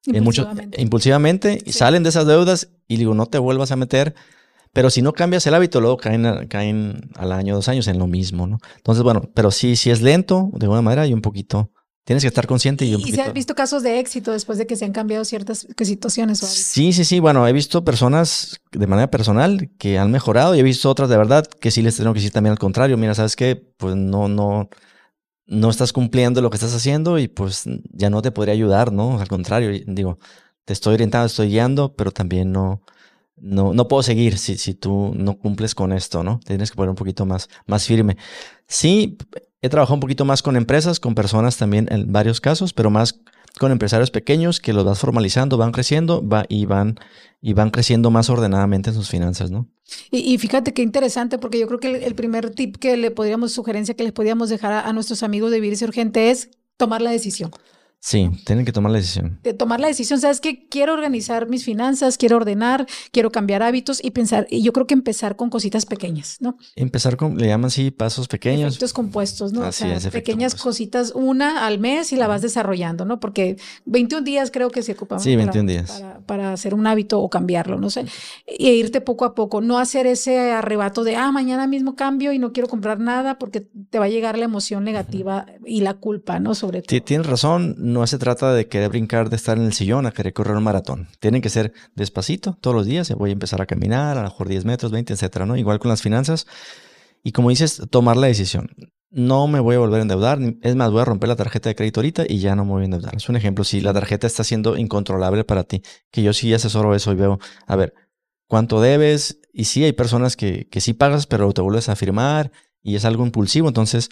en mucho, impulsivamente, y salen de esas deudas y digo, no te vuelvas a meter. Pero si no cambias el hábito, luego caen, caen al año, dos años en lo mismo, ¿no? Entonces, bueno, pero sí, sí es lento de alguna manera y un poquito Tienes que estar consciente y un ¿Y poquito... se han visto casos de éxito después de que se han cambiado ciertas situaciones? O sí, sí, sí. Bueno, he visto personas de manera personal que han mejorado y he visto otras de verdad que sí les tengo que decir también al contrario. Mira, ¿sabes qué? Pues no, no, no estás cumpliendo lo que estás haciendo y pues ya no te podría ayudar, ¿no? Al contrario, digo, te estoy orientando, estoy guiando, pero también no, no, no puedo seguir si, si tú no cumples con esto, ¿no? Tienes que poner un poquito más, más firme. Sí, He trabajado un poquito más con empresas, con personas también en varios casos, pero más con empresarios pequeños que los vas formalizando, van creciendo va, y, van, y van creciendo más ordenadamente en sus finanzas, ¿no? Y, fíjate qué interesante, porque yo creo que el, primer tip que le podríamos, sugerencia que les podríamos dejar a, a nuestros amigos de Vivir Urgente es tomar la decisión. Sí, tienen que tomar la decisión. De tomar la decisión, sabes que quiero organizar mis finanzas, quiero ordenar, quiero cambiar hábitos y pensar, y yo creo que empezar con cositas pequeñas, ¿no? Empezar con, le llaman así, pasos pequeños. Efectos compuestos, ¿no? Así o sea, es, pequeñas compuesto. cositas, una al mes y la vas desarrollando, ¿no? Porque 21 días creo que se ocupan sí, 21 para, días. Para, para, hacer un hábito o cambiarlo, no sé. Y irte poco a poco, no hacer ese arrebato de, ah, mañana mismo cambio y no quiero comprar nada porque te va a llegar la emoción negativa y la culpa, ¿no? Sobre todo. Tienes razón, no se trata de querer brincar de estar en el sillón a querer correr un maratón. Tienen que ser despacito todos los días. Voy a empezar a caminar, a lo mejor 10 metros, 20, etcétera, ¿no? Igual con las finanzas. Y como dices, tomar la decisión. No me voy a volver a endeudar. Es más, voy a romper la tarjeta de crédito ahorita y ya no me voy a endeudar. Es un ejemplo. Si la tarjeta está siendo incontrolable para ti, que yo sí asesoro eso y veo, a ver, cuánto debes. Y sí, hay personas que, que sí pagas, pero te vuelves a firmar y es algo impulsivo. Entonces,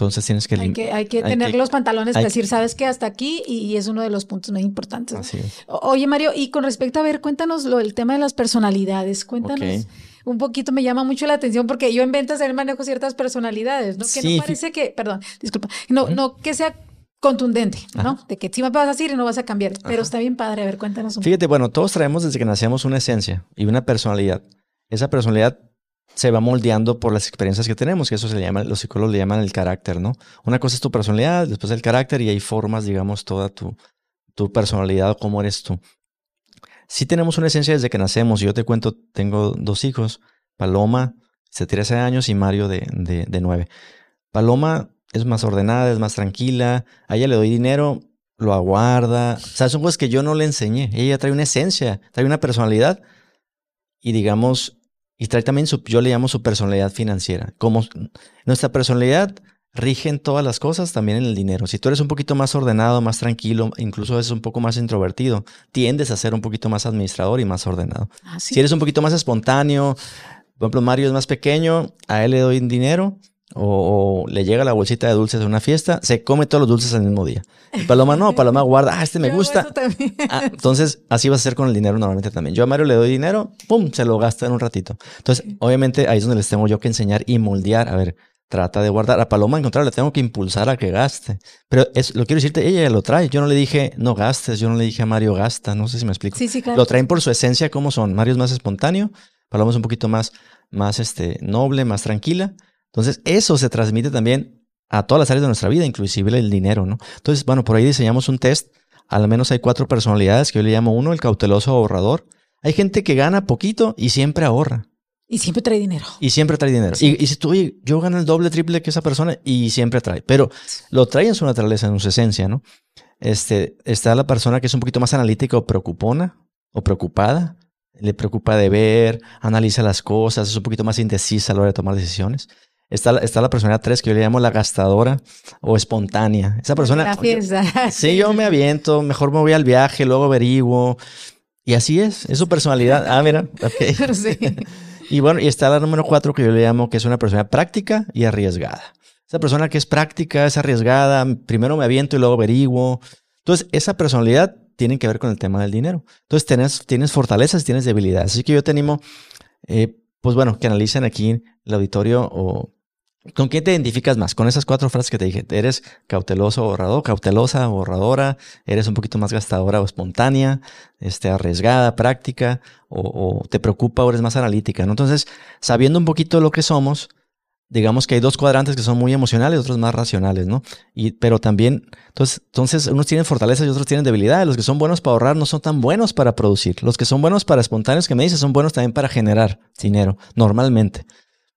entonces tienes que... Hay que, hay que hay tener que, los pantalones para decir, sabes que hasta aquí y es uno de los puntos muy importantes. Así es. Oye, Mario, y con respecto a ver, cuéntanos lo del tema de las personalidades. Cuéntanos. Okay. Un poquito me llama mucho la atención porque yo en ventas también manejo ciertas personalidades, ¿no? Que sí. no parece que, perdón, disculpa, no, uh -huh. no que sea contundente, ¿no? De que sí me vas a decir y no vas a cambiar, pero Ajá. está bien padre, a ver, cuéntanos un Fíjate, bueno, todos traemos desde que nacemos una esencia y una personalidad. Esa personalidad se va moldeando por las experiencias que tenemos, que eso se llama, los psicólogos le llaman el carácter, ¿no? Una cosa es tu personalidad, después el carácter y ahí formas, digamos, toda tu, tu personalidad o cómo eres tú. Sí tenemos una esencia desde que nacemos. Yo te cuento, tengo dos hijos, Paloma, de 13 años, y Mario, de, de, de 9. Paloma es más ordenada, es más tranquila, a ella le doy dinero, lo aguarda. O sea, son cosas que yo no le enseñé. Ella trae una esencia, trae una personalidad y digamos, y trae también su, yo le llamo su personalidad financiera. Como nuestra personalidad rige en todas las cosas, también en el dinero. Si tú eres un poquito más ordenado, más tranquilo, incluso es un poco más introvertido, tiendes a ser un poquito más administrador y más ordenado. Ah, ¿sí? Si eres un poquito más espontáneo, por ejemplo, Mario es más pequeño, a él le doy dinero o, o, le llega la bolsita de dulces de una fiesta, se come todos los dulces al mismo día. Y Paloma no, Paloma guarda, ah, este me *laughs* gusta. Ah, entonces, así vas a ser con el dinero normalmente también. Yo a Mario le doy dinero, pum, se lo gasta en un ratito. Entonces, obviamente ahí es donde les tengo yo que enseñar y moldear. A ver, trata de guardar. A Paloma, en contrario, le tengo que impulsar a que gaste. Pero es, lo quiero decirte, ella lo trae. Yo no le dije, no gastes. Yo no le dije a Mario, gasta. No sé si me explico. Sí, sí, claro. Lo traen por su esencia, como son. Mario es más espontáneo. Paloma es un poquito más, más este, noble, más tranquila. Entonces, eso se transmite también a todas las áreas de nuestra vida, inclusive el dinero, ¿no? Entonces, bueno, por ahí diseñamos un test. Al menos hay cuatro personalidades que yo le llamo uno, el cauteloso ahorrador. Hay gente que gana poquito y siempre ahorra. Y siempre trae dinero. Y siempre trae dinero. Y, y, si tú, oye, yo gano el doble, triple que esa persona y siempre trae. Pero lo trae en su naturaleza, en su esencia, ¿no? Este, está la persona que es un poquito más analítica o preocupona o preocupada. Le preocupa de ver, analiza las cosas, es un poquito más indecisa a la hora de tomar decisiones. Está, está la persona 3 que yo le llamo la gastadora o espontánea. Esa persona... La fiesta. *laughs* sí, yo me aviento, mejor me voy al viaje, luego averiguo. Y así es, es su personalidad. Ah, mira, ok. *laughs* Sí. *laughs* Y bueno, y está la número 4 que yo le llamo que es una persona práctica y arriesgada. Esa persona que es práctica, es arriesgada, primero me aviento y luego averiguo. Entonces, esa personalidad tiene que ver con el tema del dinero. Entonces, tienes, tienes fortalezas y tienes debilidades. Así que yo te animo, eh, pues bueno, que analicen aquí el auditorio o ¿Con quién te identificas más? Con esas cuatro frases que te dije. ¿Eres cauteloso o ahorrador, cautelosa o ahorradora? ¿Eres un poquito más gastadora o espontánea? Este, arriesgada, práctica? O, te preocupa o eres más analítica? ¿no? Entonces, sabiendo un poquito lo que somos, digamos que hay dos cuadrantes que son muy emocionales, otros más racionales, ¿no? Y, pero también, entonces, entonces, unos tienen fortalezas y otros tienen debilidades. Los que son buenos para ahorrar no son tan buenos para producir. Los que son buenos para espontáneos, que me dices, son buenos también para generar dinero, normalmente.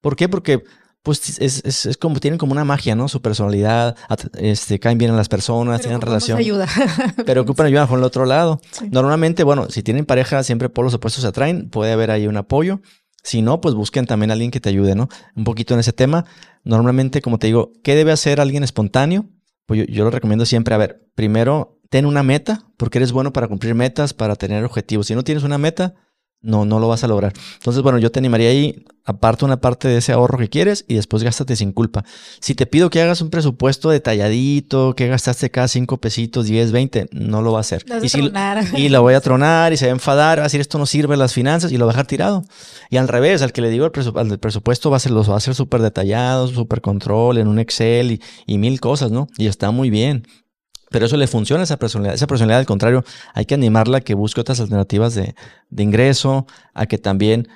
¿Por qué? Porque pues es, es, es, como, tienen como una magia, ¿no? Su personalidad, este, caen bien a las personas, tienen relación. ayuda. *laughs* pero ocupan ayuda con el otro lado. Normalmente, bueno, si tienen pareja, siempre por los opuestos se atraen, puede haber ahí un apoyo. Si no, pues busquen también a alguien que te ayude, ¿no? Un poquito en ese tema. Normalmente, como te digo, ¿qué debe hacer alguien espontáneo? Pues yo, yo lo recomiendo siempre, a ver, primero, ten una meta, porque eres bueno para cumplir metas, para tener objetivos. Si no tienes una meta, no, no lo vas a lograr. Entonces, bueno, yo te animaría ahí, aparte una parte de ese ahorro que quieres y después gástate sin culpa. Si te pido que hagas un presupuesto detalladito, que gastaste cada cinco pesitos, 10, 20, no lo va a hacer. y, si, *laughs* y lo voy a tronar y se va a enfadar, va a decir esto no sirve las finanzas y lo va a dejar tirado. Y al revés, al que le digo el presupuesto, presupuesto va a ser, los va a hacer súper detallado, súper control, en un Excel y, y mil cosas, ¿no? Y está muy bien. Pero eso le funciona a esa personalidad. Esa personalidad, al contrario, hay que animarla a que busque otras alternativas de, de ingreso, a que también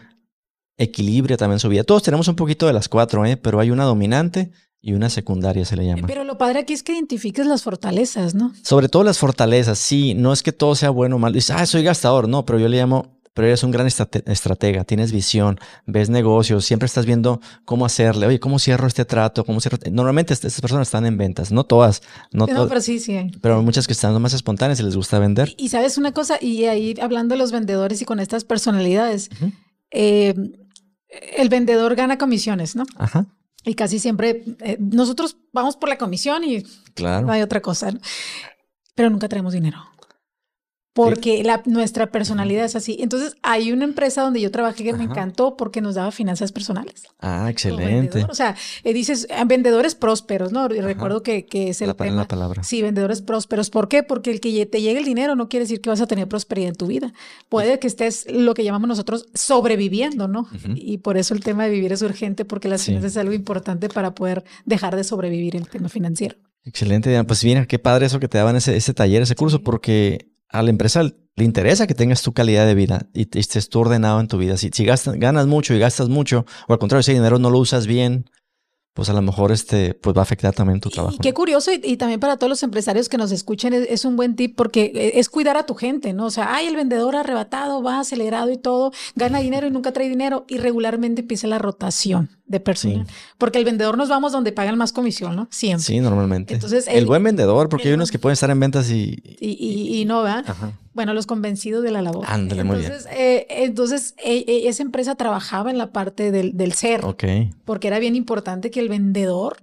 equilibre también su vida. Todos tenemos un poquito de las cuatro, ¿eh? pero hay una dominante y una secundaria se le llama. Pero lo padre aquí es que identifiques las fortalezas, ¿no? Sobre todo las fortalezas, sí. No es que todo sea bueno o malo. Dices, ah, soy gastador. No, pero yo le llamo pero eres un gran estratega, tienes visión, ves negocios, siempre estás viendo cómo hacerle, oye, ¿cómo cierro este trato? ¿Cómo cierro? Normalmente estas personas están en ventas, no todas, no, pero sí, sí hay. Pero muchas que están más espontáneas y les gusta vender. Y, sabes una cosa, y ahí hablando de los vendedores y con estas personalidades, eh, el vendedor gana comisiones, ¿no? Ajá. Y casi siempre eh, nosotros vamos por la comisión y claro. no hay otra cosa, pero nunca traemos dinero porque la, nuestra personalidad es así. Entonces, hay una empresa donde yo trabajé que me encantó porque nos daba finanzas personales. Ah, excelente. O sea, eh, dices, ah, vendedores prósperos, ¿no? Y recuerdo que, que es el la, tema. La palabra. Sí, vendedores prósperos. ¿Por qué? Porque el que te llegue el dinero no quiere decir que vas a tener prosperidad en tu vida. Puede que estés lo que llamamos nosotros sobreviviendo, ¿no? Y por eso el tema de vivir es urgente porque las finanzas es algo importante para poder dejar de sobrevivir en el tema financiero. Excelente, Diana. Pues mira, qué padre eso que te daban ese, ese taller, ese curso, porque a la empresa le interesa que tengas tu calidad de vida y, estés tú ordenado en tu vida. Si, si gastas, ganas mucho y gastas mucho, o al contrario, si el dinero no lo usas bien, pues a lo mejor este, pues va a afectar también tu trabajo. Y qué curioso, y, también para todos los empresarios que nos escuchen, es, un buen tip porque eh, es cuidar a tu gente, ¿no? O sea, ay, el vendedor arrebatado, va acelerado y todo, gana dinero y nunca trae dinero, y regularmente empieza la rotación de personal. Porque el vendedor nos vamos donde pagan más comisión, ¿no? Siempre. Sí, normalmente. Entonces, el, buen vendedor, porque hay unos que pueden estar en ventas y... Y, y, no, ¿verdad? Bueno, los convencidos de la labor. Ándale, muy bien. Eh, entonces, eh, eh, esa empresa trabajaba en la parte del, del ser. Ok. Porque era bien importante que el vendedor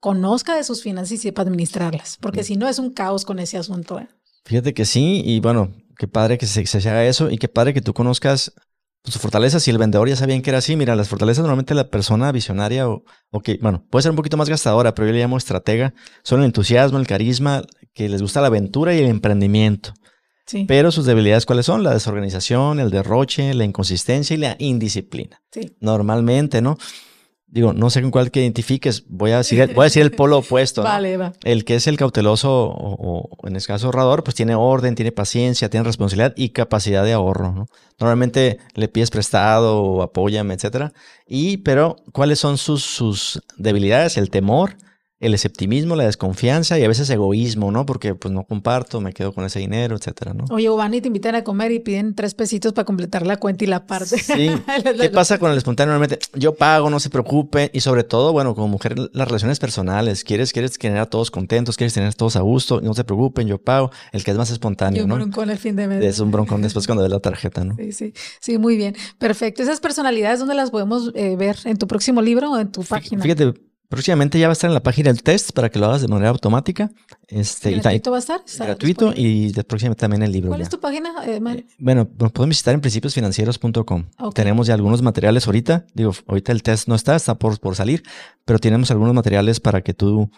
conozca de sus finanzas y sepa administrarlas. Porque mm. si no, es un caos con ese asunto. Fíjate que sí, y bueno, qué padre que se, se haga eso y qué padre que tú conozcas sus fortalezas, si el vendedor ya sabía que era así, mira, las fortalezas normalmente la persona visionaria o, o, que, bueno, puede ser un poquito más gastadora, pero yo le llamo estratega, son el entusiasmo, el carisma, que les gusta la aventura y el emprendimiento. Sí. Pero sus debilidades, ¿cuáles son? La desorganización, el derroche, la inconsistencia y la indisciplina. Sí. Normalmente, ¿no? Digo, no sé con cuál que identifiques, voy a decir, voy a decir el polo opuesto. *laughs* Vale, va. El que es el cauteloso o, o, en este caso ahorrador, pues tiene orden, tiene paciencia, tiene responsabilidad y capacidad de ahorro. ¿no? Normalmente le pides prestado o apóyame, etcétera. Y, pero, ¿cuáles son sus, sus debilidades? El temor, el esceptimismo, la desconfianza y a veces egoísmo, ¿no? Porque pues no comparto, me quedo con ese dinero, etcétera, ¿no? Oye, o van y te invitan a comer y piden tres pesitos para completar la cuenta y la parte. Sí. *laughs* ¿Qué pasa con el espontáneo? Normalmente yo pago, no se preocupe y sobre todo, bueno, como mujer, las relaciones personales, quieres, quieres tener a todos contentos, quieres tener a todos a gusto, no se preocupen, yo pago. El que es más espontáneo, y un ¿no? broncón el fin de mes. Es un broncón después cuando ves la tarjeta, ¿no? *laughs* Sí, sí, sí, muy bien. Perfecto. ¿Esas personalidades dónde las podemos eh, ver? ¿En tu próximo libro o en tu página? Fíjate, Próximamente ya va a estar en la página el test para que lo hagas de manera automática. Este, ¿Gratuito va a estar? gratuito y próximamente también el libro. ¿Cuál ya. es tu página, eh, Mario? Bueno, nos pueden visitar en principiosfinancieros.com. Tenemos ya algunos materiales ahorita. Digo, ahorita el test no está, está por, por salir, pero tenemos algunos materiales para que tú,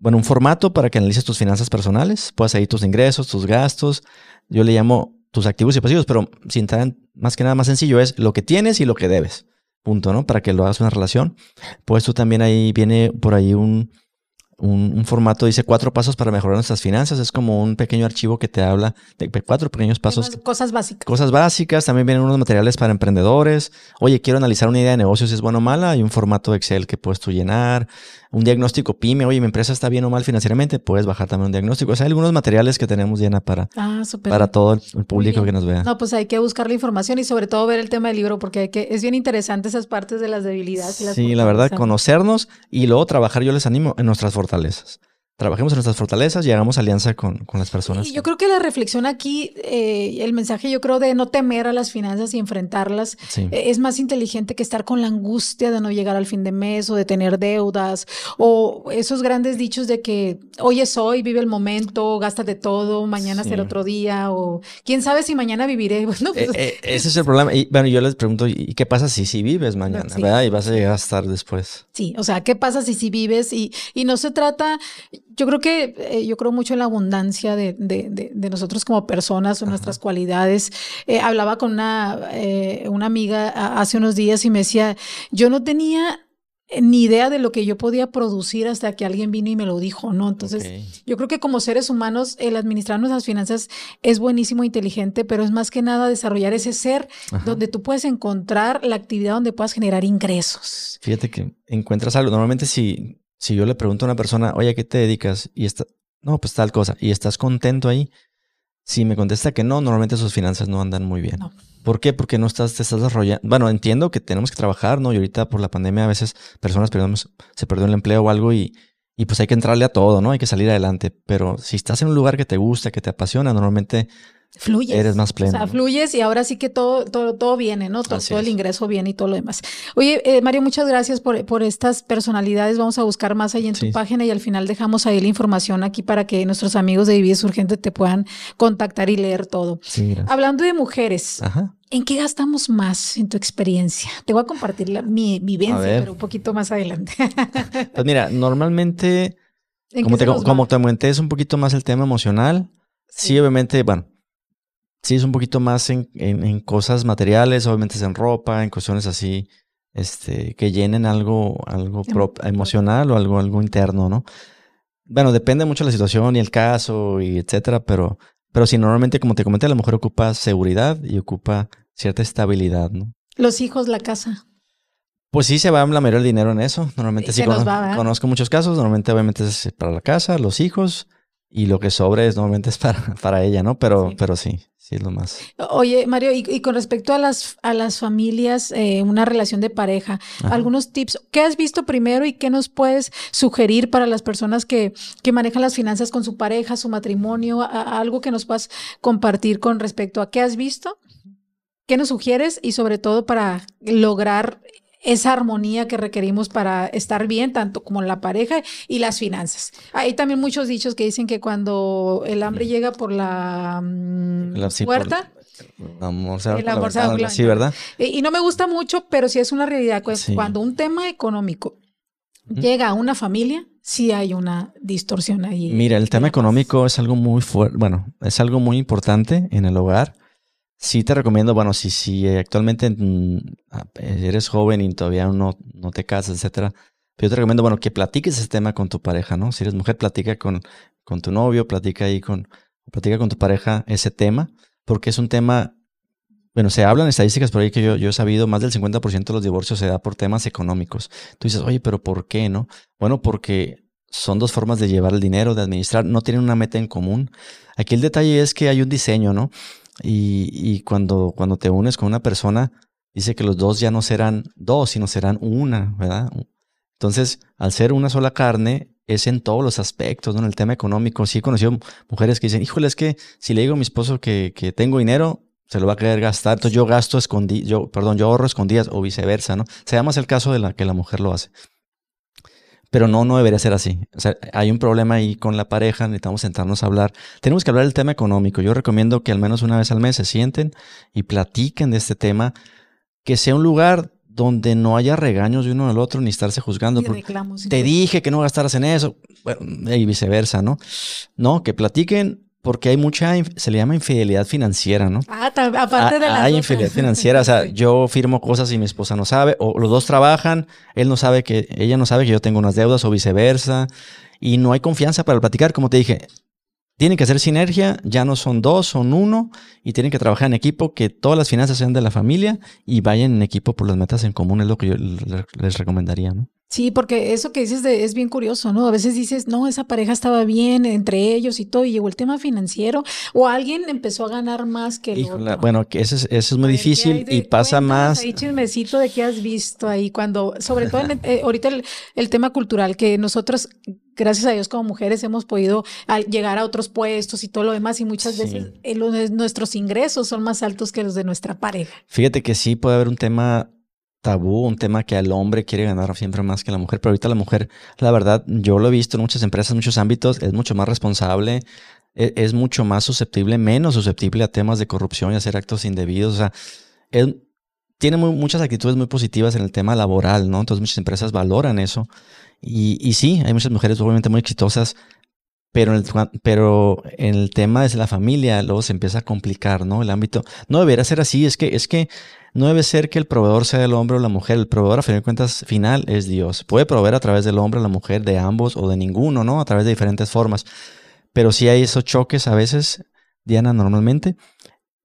bueno, un formato para que analices tus finanzas personales, puedas ahí tus ingresos, tus gastos. Yo le llamo tus activos y pasivos, pero sin tan, más que nada más sencillo es lo que tienes y lo que debes. Punto, ¿no? Para que lo hagas una relación. Pues tú también ahí viene por ahí un, un, un, formato, dice cuatro pasos para mejorar nuestras finanzas. Es como un pequeño archivo que te habla de cuatro pequeños pasos. Cosas básicas. Cosas básicas. También vienen unos materiales para emprendedores. Oye, quiero analizar una idea de negocio si es buena o mala. Hay un formato Excel que puedes tú llenar. Un diagnóstico PYME. Oye, mi empresa está bien o mal financieramente. Puedes bajar también un diagnóstico. O sea, hay algunos materiales que tenemos llena para, ah, para todo el público que nos vea. No, pues hay que buscar la información y sobre todo ver el tema del libro porque hay que, es bien interesante esas partes de las debilidades. Y las sí, la verdad, conocernos y luego trabajar, yo les animo, en nuestras fortalezas trabajemos en nuestras fortalezas y hagamos alianza con, con las personas. Y yo creo que la reflexión aquí, eh, el mensaje yo creo de no temer a las finanzas y enfrentarlas, Sí. eh, es más inteligente que estar con la angustia de no llegar al fin de mes o de tener deudas o esos grandes dichos de que hoy es hoy, vive el momento, gástate todo, mañana Sí. será otro día o quién sabe si mañana viviré. *laughs* Bueno, pues, eh, ese es el problema. Y bueno, yo les pregunto, ¿y qué pasa si si vives mañana? Sí. ¿Verdad? Y vas a llegar a estar después. Sí, o sea, ¿qué pasa si si vives y, y no se trata, yo creo que, eh, yo creo mucho en la abundancia de, de, de, de nosotros como personas o nuestras cualidades. Eh, hablaba con una, eh, una amiga hace unos días y me decía, yo no tenía ni idea de lo que yo podía producir hasta que alguien vino y me lo dijo, ¿no? Entonces, yo creo que como seres humanos, el administrar nuestras finanzas es buenísimo, inteligente, pero es más que nada desarrollar ese ser Ajá. donde tú puedes encontrar la actividad donde puedas generar ingresos. Fíjate que encuentras algo. Normalmente si, si yo le pregunto a una persona, oye, ¿a qué te dedicas? Y está, no, pues tal cosa. Y estás contento ahí. Si me contesta que no, normalmente sus finanzas no andan muy bien. No. ¿Por qué? Porque no estás, te estás desarrollando. Bueno, entiendo que tenemos que trabajar, ¿no? Y ahorita por la pandemia a veces personas perdemos, se perdió el empleo o algo y, y pues hay que entrarle a todo, ¿no? Hay que salir adelante. Pero si estás en un lugar que te gusta, que te apasiona, normalmente Fluyes. Eres más pleno, O sea, fluyes y ahora sí que todo, todo, todo viene, ¿no? Todo, el es. ingreso viene y todo lo demás. Oye, eh, Mario, muchas gracias por, por estas personalidades. Vamos a buscar más ahí en tu Sí. página y al final dejamos ahí la información aquí para que nuestros amigos de Vivies Urgente te puedan contactar y leer todo. sí, gracias. Hablando de mujeres, Ajá. ¿en qué gastamos más en tu experiencia? Te voy a compartir la- mi vivencia, pero un poquito más adelante. *laughs* Pues mira, normalmente ¿En como te, como te comenté, es un poquito más el tema emocional. Sí, obviamente, bueno, sí es un poquito más en, en- en cosas materiales, obviamente es en ropa, en cuestiones así, este, que llenen algo, algo Em- emocional o algo, algo interno, ¿no? Bueno, depende mucho de la situación y el caso y etcétera, pero, pero sí, normalmente, como te comenté, la mujer ocupa seguridad y ocupa cierta estabilidad, ¿no? Los hijos, la casa. Pues sí, se va la mayoría del dinero en eso. Normalmente sí conozco muchos casos. Normalmente, obviamente, es para la casa, los hijos y lo que sobre es normalmente es para, *laughs* para ella, ¿no? Pero sí. pero sí, sí es lo más. Oye, Mario, y, y con respecto a las, a las familias, eh, una relación de pareja, Ajá. algunos tips, ¿qué has visto primero y qué nos puedes sugerir para las personas que, que manejan las finanzas con su pareja, su matrimonio, a- a algo que nos puedas compartir con respecto a qué has visto, qué nos sugieres y sobre todo para lograr esa armonía que requerimos para estar bien, tanto como la pareja y las finanzas. Hay también muchos dichos que dicen que cuando el hambre llega por la, mm, La- sí, puerta, amor El la amor Sí. ¿verdad? Eh, Y no me gusta mucho, pero sí es una realidad. Pues, Sí. Cuando un tema económico llega a una familia, sí hay una distorsión ahí. Mira, el tema económico es algo muy fuerte, bueno, es algo muy importante en el hogar. Sí te recomiendo, bueno, si, si actualmente mm, eres joven y todavía no, no te casas, etcétera. Pero yo te recomiendo, bueno, que platiques ese tema con tu pareja, ¿no? Si eres mujer, platica con, con tu novio, platica ahí con, platica con tu pareja ese tema, porque es un tema, bueno, se hablan estadísticas por ahí que yo, yo he sabido, más del 50% de los divorcios se da por temas económicos. Tú dices, oye, pero ¿por qué, no? Bueno, porque son dos formas de llevar el dinero, de administrar, no tienen una meta en común. Aquí el detalle es que hay un diseño, ¿no? Y, cuando, cuando te unes con una persona, dice que los dos ya no serán dos, sino serán una, ¿verdad? Entonces, al ser una sola carne, es en todos los aspectos, ¿no? En el tema económico. Sí he conocido mujeres que dicen, híjole, es que si le digo a mi esposo que, que tengo dinero, se lo va a querer gastar. Entonces yo gasto escondidas, yo, perdón, yo ahorro escondidas o viceversa, ¿no? Se llama el caso de la que la mujer lo hace. Pero no, no debería ser así. O sea, hay un problema ahí con la pareja, necesitamos sentarnos a hablar. Tenemos que hablar del tema económico. Yo recomiendo que al menos una vez al mes se sienten y platiquen de este tema, que sea un lugar donde no haya regaños de uno al otro ni estarse juzgando. te dije que no gastaras en eso, y viceversa, ¿no? No, que platiquen porque hay mucha, se le llama infidelidad financiera, ¿no? Ah, aparte de la... Hay infidelidad financiera, o sea, *laughs* yo firmo cosas y mi esposa no sabe, o los dos trabajan, él no sabe que, ella no sabe que yo tengo unas deudas o viceversa, y no hay confianza para platicar, como te dije, tienen que hacer sinergia, ya no son dos, son uno, y tienen que trabajar en equipo, que todas las finanzas sean de la familia y vayan en equipo por las metas en común, es lo que yo les recomendaría, ¿no? Sí, porque eso que dices es bien curioso, ¿no? A veces dices, no, esa pareja estaba bien entre ellos y todo, y llegó el tema financiero, o alguien empezó a ganar más que el otro. Bueno, que eso es, eso es muy difícil y pasa más. Ahí chismecito de qué has visto ahí, cuando, sobre todo eh, ahorita el, tema cultural, que nosotros, gracias a Dios como mujeres, hemos podido llegar a otros puestos y todo lo demás, y muchas veces eh, nuestros ingresos son más altos que los de nuestra pareja. Fíjate que sí puede haber un tema tabú, un tema que al hombre quiere ganar siempre más que la mujer, pero ahorita la mujer, la verdad, yo lo he visto en muchas empresas, en muchos ámbitos, es mucho más responsable, e, es, mucho más susceptible, menos susceptible a temas de corrupción y hacer actos indebidos, o sea, tiene muchas actitudes muy positivas en el tema laboral, ¿no? Entonces muchas empresas valoran eso. Y, y sí, hay muchas mujeres obviamente muy exitosas, pero en, el, pero el tema de la familia luego se empieza a complicar, ¿no? El ámbito no debería ser así, es que es que no debe ser que el proveedor sea el hombre o la mujer, el proveedor a fin de cuentas final es Dios. Puede proveer a través del hombre la mujer, de ambos o de ninguno, ¿no? A través de diferentes formas. Pero sí hay esos choques a veces, Diana, normalmente.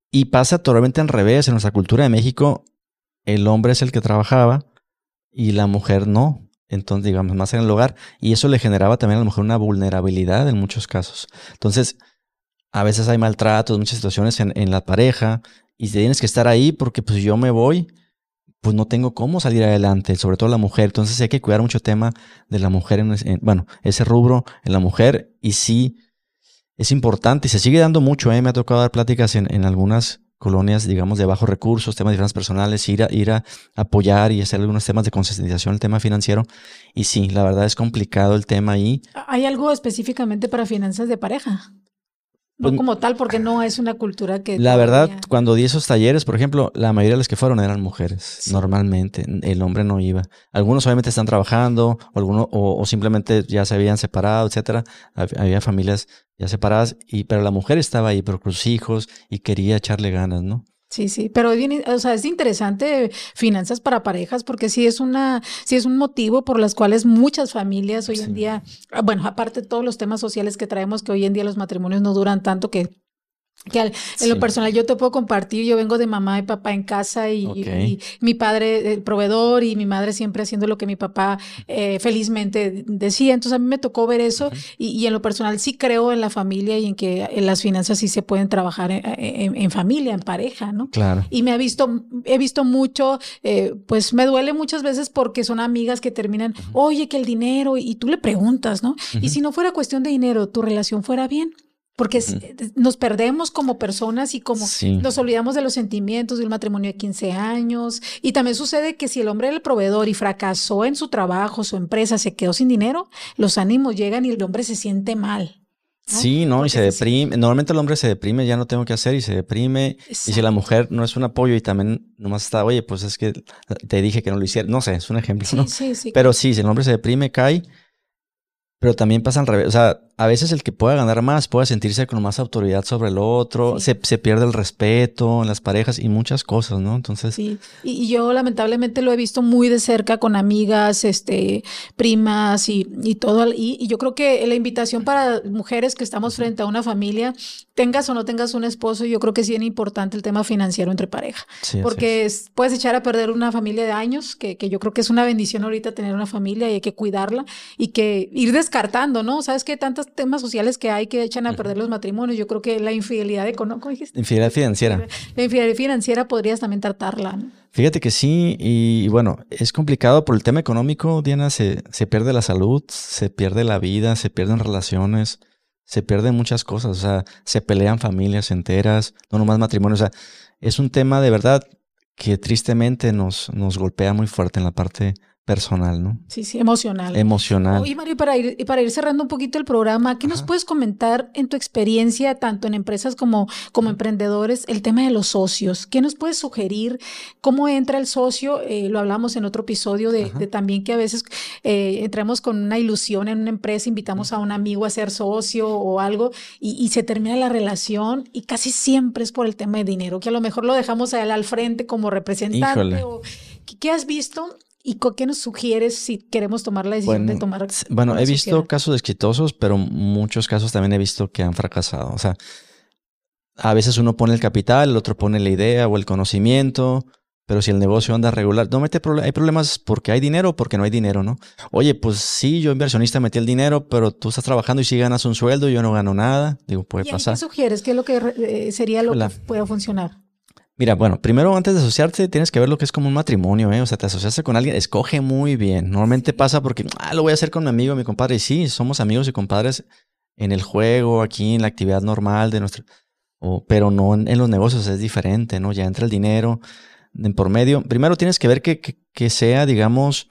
Y pasa totalmente al revés. En nuestra cultura de México, el hombre es el que trabajaba y la mujer no entonces digamos, más en el hogar, y eso le generaba también a lo mejor una vulnerabilidad en muchos casos. Entonces, a veces hay maltratos, muchas situaciones en, la pareja, y tienes que estar ahí porque pues yo me voy, pues no tengo cómo salir adelante, sobre todo la mujer. Entonces hay que cuidar mucho tema de la mujer, en, bueno, ese rubro en la mujer, y sí, es importante, y se sigue dando mucho, ¿eh? me ha tocado dar pláticas en, en algunas colonias, digamos, de bajos recursos, temas de finanzas personales, ir a, ir a apoyar y hacer algunos temas de concientización, el tema financiero. Y sí, la verdad es complicado el tema ahí. ¿Hay algo específicamente para finanzas de pareja? No pues, como tal, porque no es una cultura que... La verdad, cuando di esos talleres, por ejemplo, la mayoría de los que fueron eran mujeres, normalmente. El hombre no iba. Algunos obviamente están trabajando, o, algunos, o, simplemente ya se habían separado, etcétera. Había familias ya separadas, y, pero la mujer estaba ahí por sus hijos y quería echarle ganas, ¿no? Sí, sí, pero es, o sea, es interesante finanzas para parejas porque sí es una, sí es un motivo por las cuales muchas familias hoy en día, ah, bueno, aparte de todos los temas sociales que traemos, que hoy en día los matrimonios no duran tanto que que en lo personal yo te puedo compartir, yo vengo de mamá y papá en casa y, mi padre el proveedor y mi madre siempre haciendo lo que mi papá eh, felizmente decía. Entonces a mí me tocó ver eso y, en lo personal sí creo en la familia y en que en las finanzas sí se pueden trabajar en, familia, en pareja, ¿no? Claro. Y me ha visto, he visto mucho, eh, pues me duele muchas veces porque son amigas que terminan, oye, que el dinero y, tú le preguntas, ¿no? Y si no fuera cuestión de dinero, tu relación fuera bien porque nos perdemos como personas y como nos olvidamos de los sentimientos de un matrimonio de 15 años. Y también sucede que si el hombre era el proveedor y fracasó en su trabajo, su empresa, se quedó sin dinero, los ánimos llegan y el hombre se siente mal. Sí, no, y se deprime. Normalmente el hombre se deprime, ya no tengo que hacer y se deprime. Y si la mujer no es un apoyo y también nomás está, oye, pues es que te dije que no lo hiciera. No sé, es un ejemplo. ¿no? Pero sí, si el hombre se deprime, cae. Pero también pasa al revés. O sea, a veces el que pueda ganar más puede sentirse con más autoridad sobre el otro, se, se, pierde el respeto en las parejas y muchas cosas, ¿no? Entonces. Sí, y, yo lamentablemente lo he visto muy de cerca con amigas, este, primas y, y todo. Y, y, yo creo que la invitación para mujeres que estamos frente a una familia, tengas o no tengas un esposo, yo creo que es bien importante el tema financiero entre pareja. porque puedes echar a perder una familia de años, que, que yo creo que es una bendición ahorita tener una familia y hay que cuidarla y que ir descartando, ¿no? ¿Sabes qué? Tantos temas sociales que hay que echan a perder los matrimonios. Yo creo que la infidelidad económica, Infidelidad financiera. La infidelidad financiera podrías también tratarla, Fíjate que sí, y bueno, es complicado por el tema económico, Diana, se, se pierde la salud, se pierde la vida, se pierden relaciones, se pierden muchas cosas, o sea, se pelean familias enteras, no nomás matrimonios, o sea, es un tema de verdad que tristemente nos, nos golpea muy fuerte en la parte personal, ¿no? Sí, sí, emocional. Emocional. Y Mario, para ir, para ir cerrando un poquito el programa, ¿qué nos puedes comentar en tu experiencia, tanto en empresas como, como emprendedores, el tema de los socios? ¿Qué nos puedes sugerir? ¿Cómo entra el socio? Eh, lo hablamos en otro episodio de, también que a veces eh, entramos con una ilusión en una empresa, invitamos a un amigo a ser socio o algo y, se termina la relación y casi siempre es por el tema de dinero, que a lo mejor lo dejamos a él al frente como representante. O, ¿Qué has visto ¿Y qué nos sugieres si queremos tomar la decisión de tomar? Bueno, he visto casos exitosos, pero muchos casos también he visto que han fracasado. O sea, a veces uno pone el capital, el otro pone la idea o el conocimiento, pero si el negocio anda regular, no mete problemas. Hay problemas porque hay dinero o porque no hay dinero, ¿no? Oye, pues sí, yo inversionista metí el dinero, pero tú estás trabajando y sí ganas un sueldo yo no gano nada. Digo, puede pasar. ¿Qué sugieres? ¿Qué es lo que eh, sería lo que pueda funcionar? Mira, bueno, primero antes de asociarte tienes que ver lo que es como un matrimonio, ¿eh? O sea, te asociaste con alguien, escoge muy bien. Normalmente pasa porque, ah, lo voy a hacer con mi amigo, mi compadre. Y sí, somos amigos y compadres en el juego, aquí en la actividad normal de nuestro... pero no en, los negocios, es diferente, ¿no? Ya entra el dinero en por medio. Primero tienes que ver que, que sea, digamos,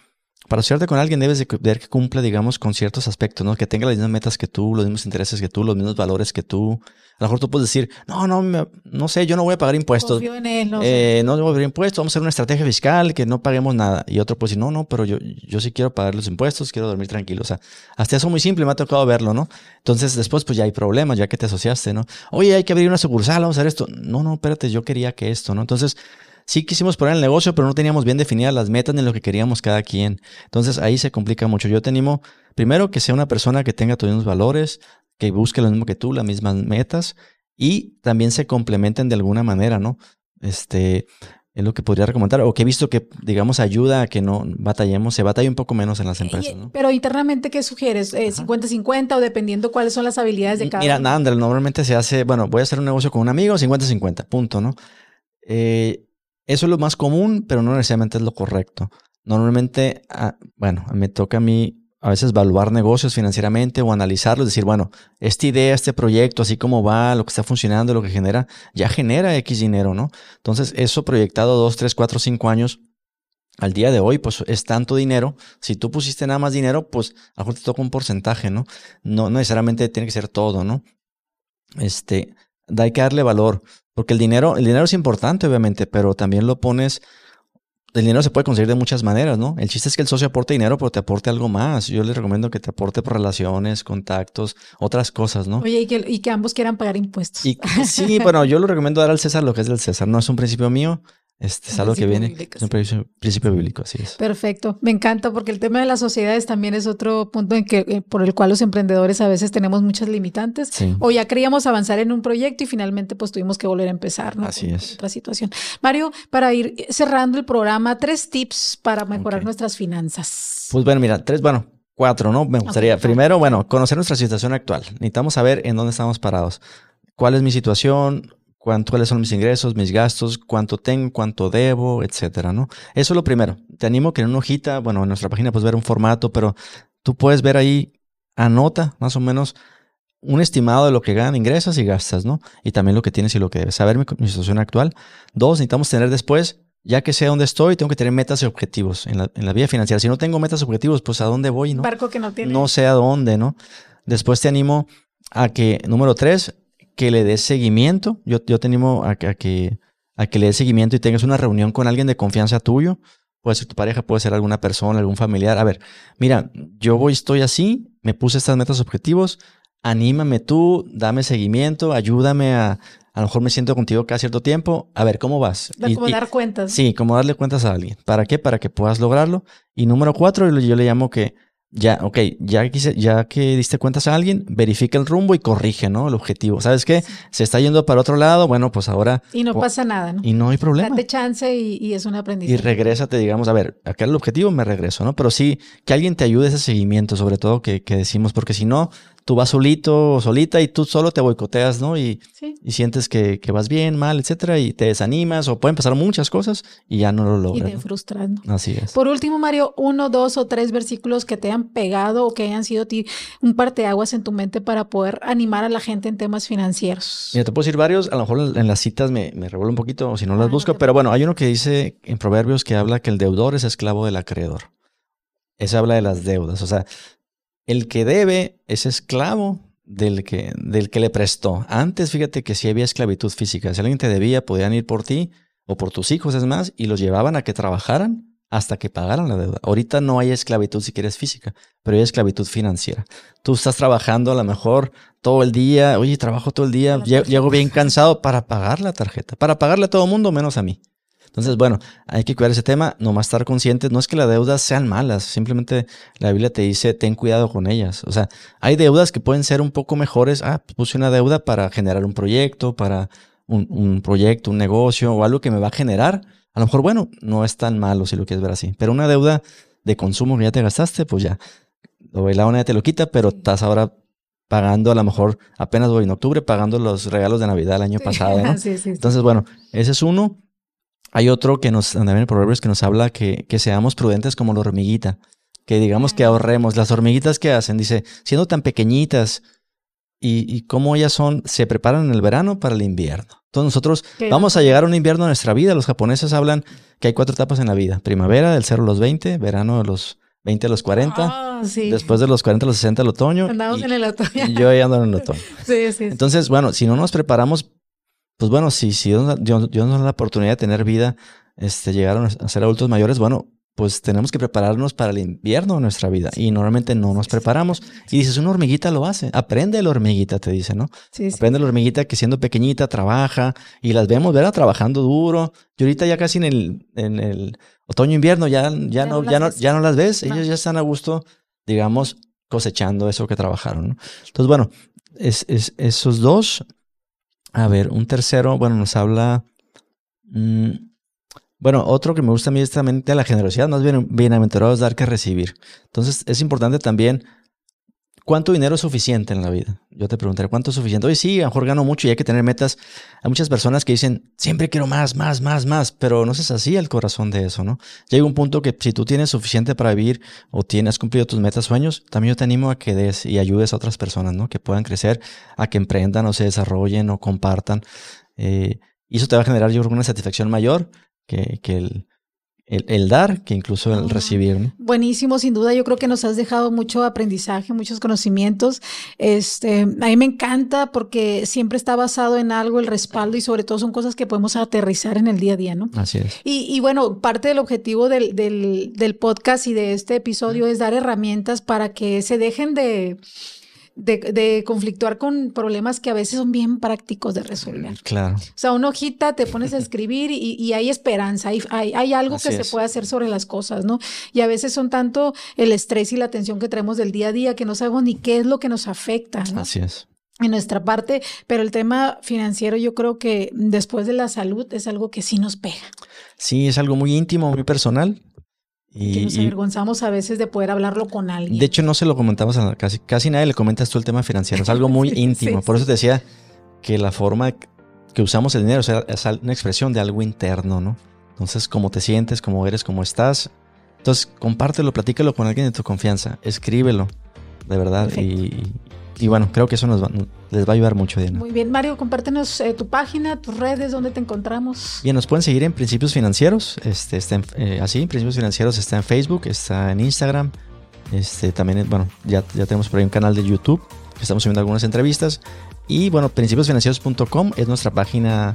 para asociarte con alguien debes de ver que cumpla, digamos, con ciertos aspectos, ¿no? Que tenga las mismas metas que tú, los mismos intereses que tú, los mismos valores que tú. A lo mejor tú puedes decir, no, no, no sé, yo no voy a pagar impuestos. Confío en él, no, eh, no voy a pagar impuestos, vamos a hacer una estrategia fiscal que no paguemos nada. Y otro puede decir, no, no, pero yo, yo sí quiero pagar los impuestos, quiero dormir tranquilo. O sea, hasta eso muy simple, me ha tocado verlo, ¿no? Entonces después pues ya hay problemas, ya que te asociaste, ¿no? Oye, hay que abrir una sucursal, vamos a hacer esto. No, no, espérate, yo quería que esto, ¿no? Entonces sí quisimos poner el negocio, pero no teníamos bien definidas las metas ni lo que queríamos cada quien. Entonces ahí se complica mucho. Yo te animo, primero, que sea una persona que tenga tus mismos valores, que busque lo mismo que tú, las mismas metas, y también se complementen de alguna manera, ¿no? Este, es lo que podría recomendar, o que he visto que, digamos, ayuda a que no batallemos, se batalla un poco menos en las empresas, ¿no? Pero internamente, ¿qué sugieres? ¿50-50 eh, o dependiendo cuáles son las habilidades de cada Mira, nada, normalmente se hace, bueno, voy a hacer un negocio con un amigo, 50-50, punto, ¿no? Eh, eso es lo más común, pero no necesariamente es lo correcto. Normalmente, ah, bueno, me toca a mí a veces evaluar negocios financieramente o analizarlos, decir, bueno, esta idea, este proyecto, así como va, lo que está funcionando, lo que genera, ya genera X dinero, ¿no? Entonces, eso proyectado dos, tres, cuatro, cinco años, al día de hoy, pues es tanto dinero. Si tú pusiste nada más dinero, pues a lo mejor te toca un porcentaje, ¿no? No, necesariamente tiene que ser todo, ¿no? Este, hay que darle valor. Porque el dinero, el dinero es importante, obviamente, pero también lo pones. El dinero se puede conseguir de muchas maneras, ¿no? El chiste es que el socio aporte dinero, pero te aporte algo más. Yo les recomiendo que te aporte por relaciones, contactos, otras cosas, ¿no? Oye, y que, y que ambos quieran pagar impuestos. *laughs* sí, bueno, yo lo recomiendo dar al César lo que es del César. No es un principio mío, este, es algo que viene, es un principio, bíblico, así es. Perfecto, me encanta porque el tema de las sociedades también es otro punto en que, eh, por el cual los emprendedores a veces tenemos muchas limitantes o ya queríamos avanzar en un proyecto y finalmente pues tuvimos que volver a empezar, ¿no? Así es. Otra situación. Mario, para ir cerrando el programa, tres tips para mejorar nuestras finanzas. Pues bueno, mira, tres, bueno, cuatro, ¿no? Me gustaría. Primero, bueno, conocer nuestra situación actual. Necesitamos saber en dónde estamos parados. ¿Cuál es mi situación? Cuánto, son mis ingresos, mis gastos, cuánto tengo, cuánto debo, etcétera, ¿no? Eso es lo primero. Te animo que en una hojita, bueno, en nuestra página puedes ver un formato, pero tú puedes ver ahí, anota más o menos un estimado de lo que ganan, ingresas y gastas, ¿no? Y también lo que tienes y lo que debes. Saber mi, situación actual. Dos, necesitamos tener después, ya que sé dónde estoy, tengo que tener metas y objetivos en la, en la vida financiera. Si no tengo metas y objetivos, pues a dónde voy, ¿no? Barco que no tiene. No sé a dónde, ¿no? Después te animo a que, número tres, que le des seguimiento. Yo, yo te animo a, que, a que le des seguimiento y tengas una reunión con alguien de confianza tuyo. Puede ser tu pareja, puede ser alguna persona, algún familiar. A ver, mira, yo voy, estoy así, me puse estas metas objetivos. anímame tú, dame seguimiento, ayúdame a, a lo mejor me siento contigo cada cierto tiempo, a ver cómo vas. Como dar cuentas. Sí, como darle cuentas a alguien. ¿Para qué? Para que puedas lograrlo. Y número cuatro, yo le llamo que ya, ok, ya que, ya que diste cuentas a alguien, verifica el rumbo y corrige, ¿no? El objetivo. ¿Sabes qué? Se está yendo para otro lado, bueno, pues ahora... Y no pasa nada, ¿no? Y no hay problema. Date chance y, es un aprendizaje. Y regrésate, digamos, a ver, acá el objetivo me regreso, ¿no? Pero sí, que alguien te ayude ese seguimiento, sobre todo que, que decimos, porque si no, tú vas solito o solita y tú solo te boicoteas, ¿no? Y, y sientes que, que, vas bien, mal, etcétera, y te desanimas o pueden pasar muchas cosas y ya no lo logras. Y te frustras. Así es. Por último, Mario, uno, dos o tres versículos que te hayan pegado o que hayan sido un parteaguas en tu mente para poder animar a la gente en temas financieros. Mira, te puedo decir varios, a lo mejor en las citas me, me revuelvo un poquito o si no las ah, busco, pero bueno, hay uno que dice en Proverbios que habla que el deudor es esclavo del acreedor. Eso habla de las deudas. O sea, el que debe es esclavo del que, del que le prestó. Antes, fíjate que si había esclavitud física. Si alguien te debía, podían ir por ti o por tus hijos, es más, y los llevaban a que trabajaran hasta que pagaran la deuda. Ahorita no hay esclavitud si quieres física, pero hay esclavitud financiera. Tú estás trabajando a lo mejor todo el día, oye, trabajo todo el día, llego bien cansado para pagar la tarjeta, para pagarle a todo el mundo menos a mí. Entonces, bueno, hay que cuidar ese tema, nomás estar conscientes. No es que las deudas sean malas, simplemente la Biblia te dice, ten cuidado con ellas. O sea, hay deudas que pueden ser un poco mejores. Ah, puse una deuda para generar un proyecto, para un, proyecto, un negocio o algo que me va a generar. A lo mejor, bueno, no es tan malo si lo quieres ver así. Pero una deuda de consumo que ya te gastaste, pues ya, la ONU te lo quita, pero estás ahora pagando a lo mejor apenas voy en octubre pagando los regalos de Navidad el año pasado. ¿no? *laughs* Entonces, bueno, ese es uno. Hay otro que nos, también en Proverbios que nos habla que, que seamos prudentes como la hormiguita, que digamos que ahorremos. Las hormiguitas que hacen, dice, siendo tan pequeñitas y, y cómo ellas son, se preparan en el verano para el invierno. Entonces nosotros vamos a llegar a un invierno en nuestra vida. Los japoneses hablan que hay cuatro etapas en la vida. Primavera del 0 a los 20, verano de los 20 a los 40, ah, después de los 40 a los 60 el otoño. Andamos en el otoño. Y yo ya ando en el otoño. *laughs* sí, sí. Entonces, bueno, si no nos preparamos pues bueno, si, si Dios, nos da la oportunidad de tener vida, este, llegar a ser adultos mayores, bueno, pues tenemos que prepararnos para el invierno de nuestra vida. Y normalmente no nos preparamos. Y dices, una hormiguita lo hace. Aprende la hormiguita, te dice, ¿no? Sí, Aprende la hormiguita que siendo pequeñita trabaja y las vemos, ¿verdad? Trabajando duro. Y ahorita ya casi en el, en el otoño-invierno ya, ya, no, ya, no, ya no las ves. Ellos ya están a gusto, digamos, cosechando eso que trabajaron, ¿no? Entonces, bueno, es, es, esos dos a ver, un tercero, bueno, nos habla... Mm, bueno, otro que me gusta a mí es también la generosidad, más bien bienaventurados dar que recibir. Entonces, es importante también ¿Cuánto dinero es suficiente en la vida? Yo te preguntaré, ¿cuánto es suficiente? Hoy sí, a lo mejor gano mucho y hay que tener metas. Hay muchas personas que dicen, siempre quiero más, más, más, más, pero no es así el corazón de eso, ¿no? Llega un punto que si tú tienes suficiente para vivir o tienes cumplido tus metas, sueños, también yo te animo a que des y ayudes a otras personas, ¿no? Que puedan crecer, a que emprendan o se desarrollen o compartan. Eh, y eso te va a generar, yo creo, una satisfacción mayor que, que el, el, dar que incluso el recibir. Buenísimo, sin duda. Yo creo que nos has dejado mucho aprendizaje, muchos conocimientos. Este, a mí me encanta porque siempre está basado en algo el respaldo y sobre todo son cosas que podemos aterrizar en el día a día, ¿no? Así es. Y, y bueno, parte del objetivo del, del, del podcast y de este episodio es dar herramientas para que se dejen de de, conflictuar con problemas que a veces son bien prácticos de resolver. Claro. O sea, una hojita te pones a escribir y, hay esperanza, hay, hay, algo que se puede hacer sobre las cosas, ¿no? Y a veces son tanto el estrés y la tensión que traemos del día a día que no sabemos ni qué es lo que nos afecta. Así es en nuestra parte, pero el tema financiero yo creo que después de la salud es algo que sí nos pega. Sí, es algo muy íntimo, muy personal. Y, que nos avergonzamos a veces de poder hablarlo con alguien. De hecho, no se lo comentamos a casi, casi nadie le comentas tú el tema financiero. Es algo muy *laughs* íntimo. Por eso te decía que la forma que usamos el dinero es una expresión de algo interno, ¿no? Entonces, cómo te sientes, cómo eres, cómo estás. Entonces, compártelo, platícalo con alguien de tu confianza. Escríbelo, de verdad. Y, y bueno, creo que eso nos les va a ayudar mucho, Diana. Muy bien, Mario, compártenos eh, tu página, tus redes, dónde te encontramos. Bien, nos pueden seguir en Principios Financieros, este, está en, eh, así, Principios Financieros está en Facebook, está en Instagram, este, también, bueno, ya, ya tenemos por ahí un canal de YouTube, estamos subiendo algunas entrevistas, y bueno, principiosfinancieros.com es nuestra página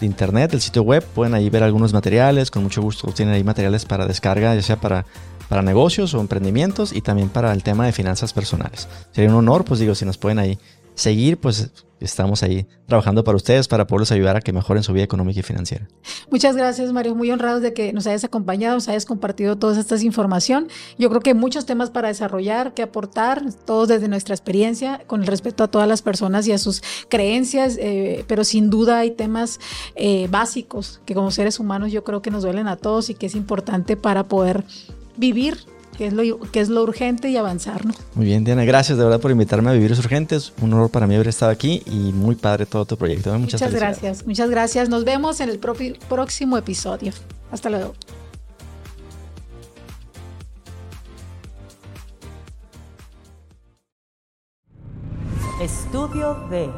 de internet, el sitio web, pueden ahí ver algunos materiales, con mucho gusto tienen ahí materiales para descarga, ya sea para para negocios o emprendimientos y también para el tema de finanzas personales. Sería un honor, pues digo, si nos pueden ahí seguir, pues estamos ahí trabajando para ustedes para poderles ayudar a que mejoren su vida económica y financiera. Muchas gracias, Mario. Muy honrados de que nos hayas acompañado, nos hayas compartido toda esta información. Yo creo que hay muchos temas para desarrollar, que aportar, todos desde nuestra experiencia, con el respeto a todas las personas y a sus creencias, eh, pero sin duda hay temas eh, básicos que como seres humanos yo creo que nos duelen a todos y que es importante para poder vivir que es lo, que es lo urgente y avanzar. ¿no? Muy bien, Diana, gracias de verdad por invitarme a Vivir es Urgente. Es un honor para mí haber estado aquí y muy padre todo tu proyecto. Muchas, muchas gracias, muchas gracias. Nos vemos en el próximo episodio. Hasta luego. Estudio de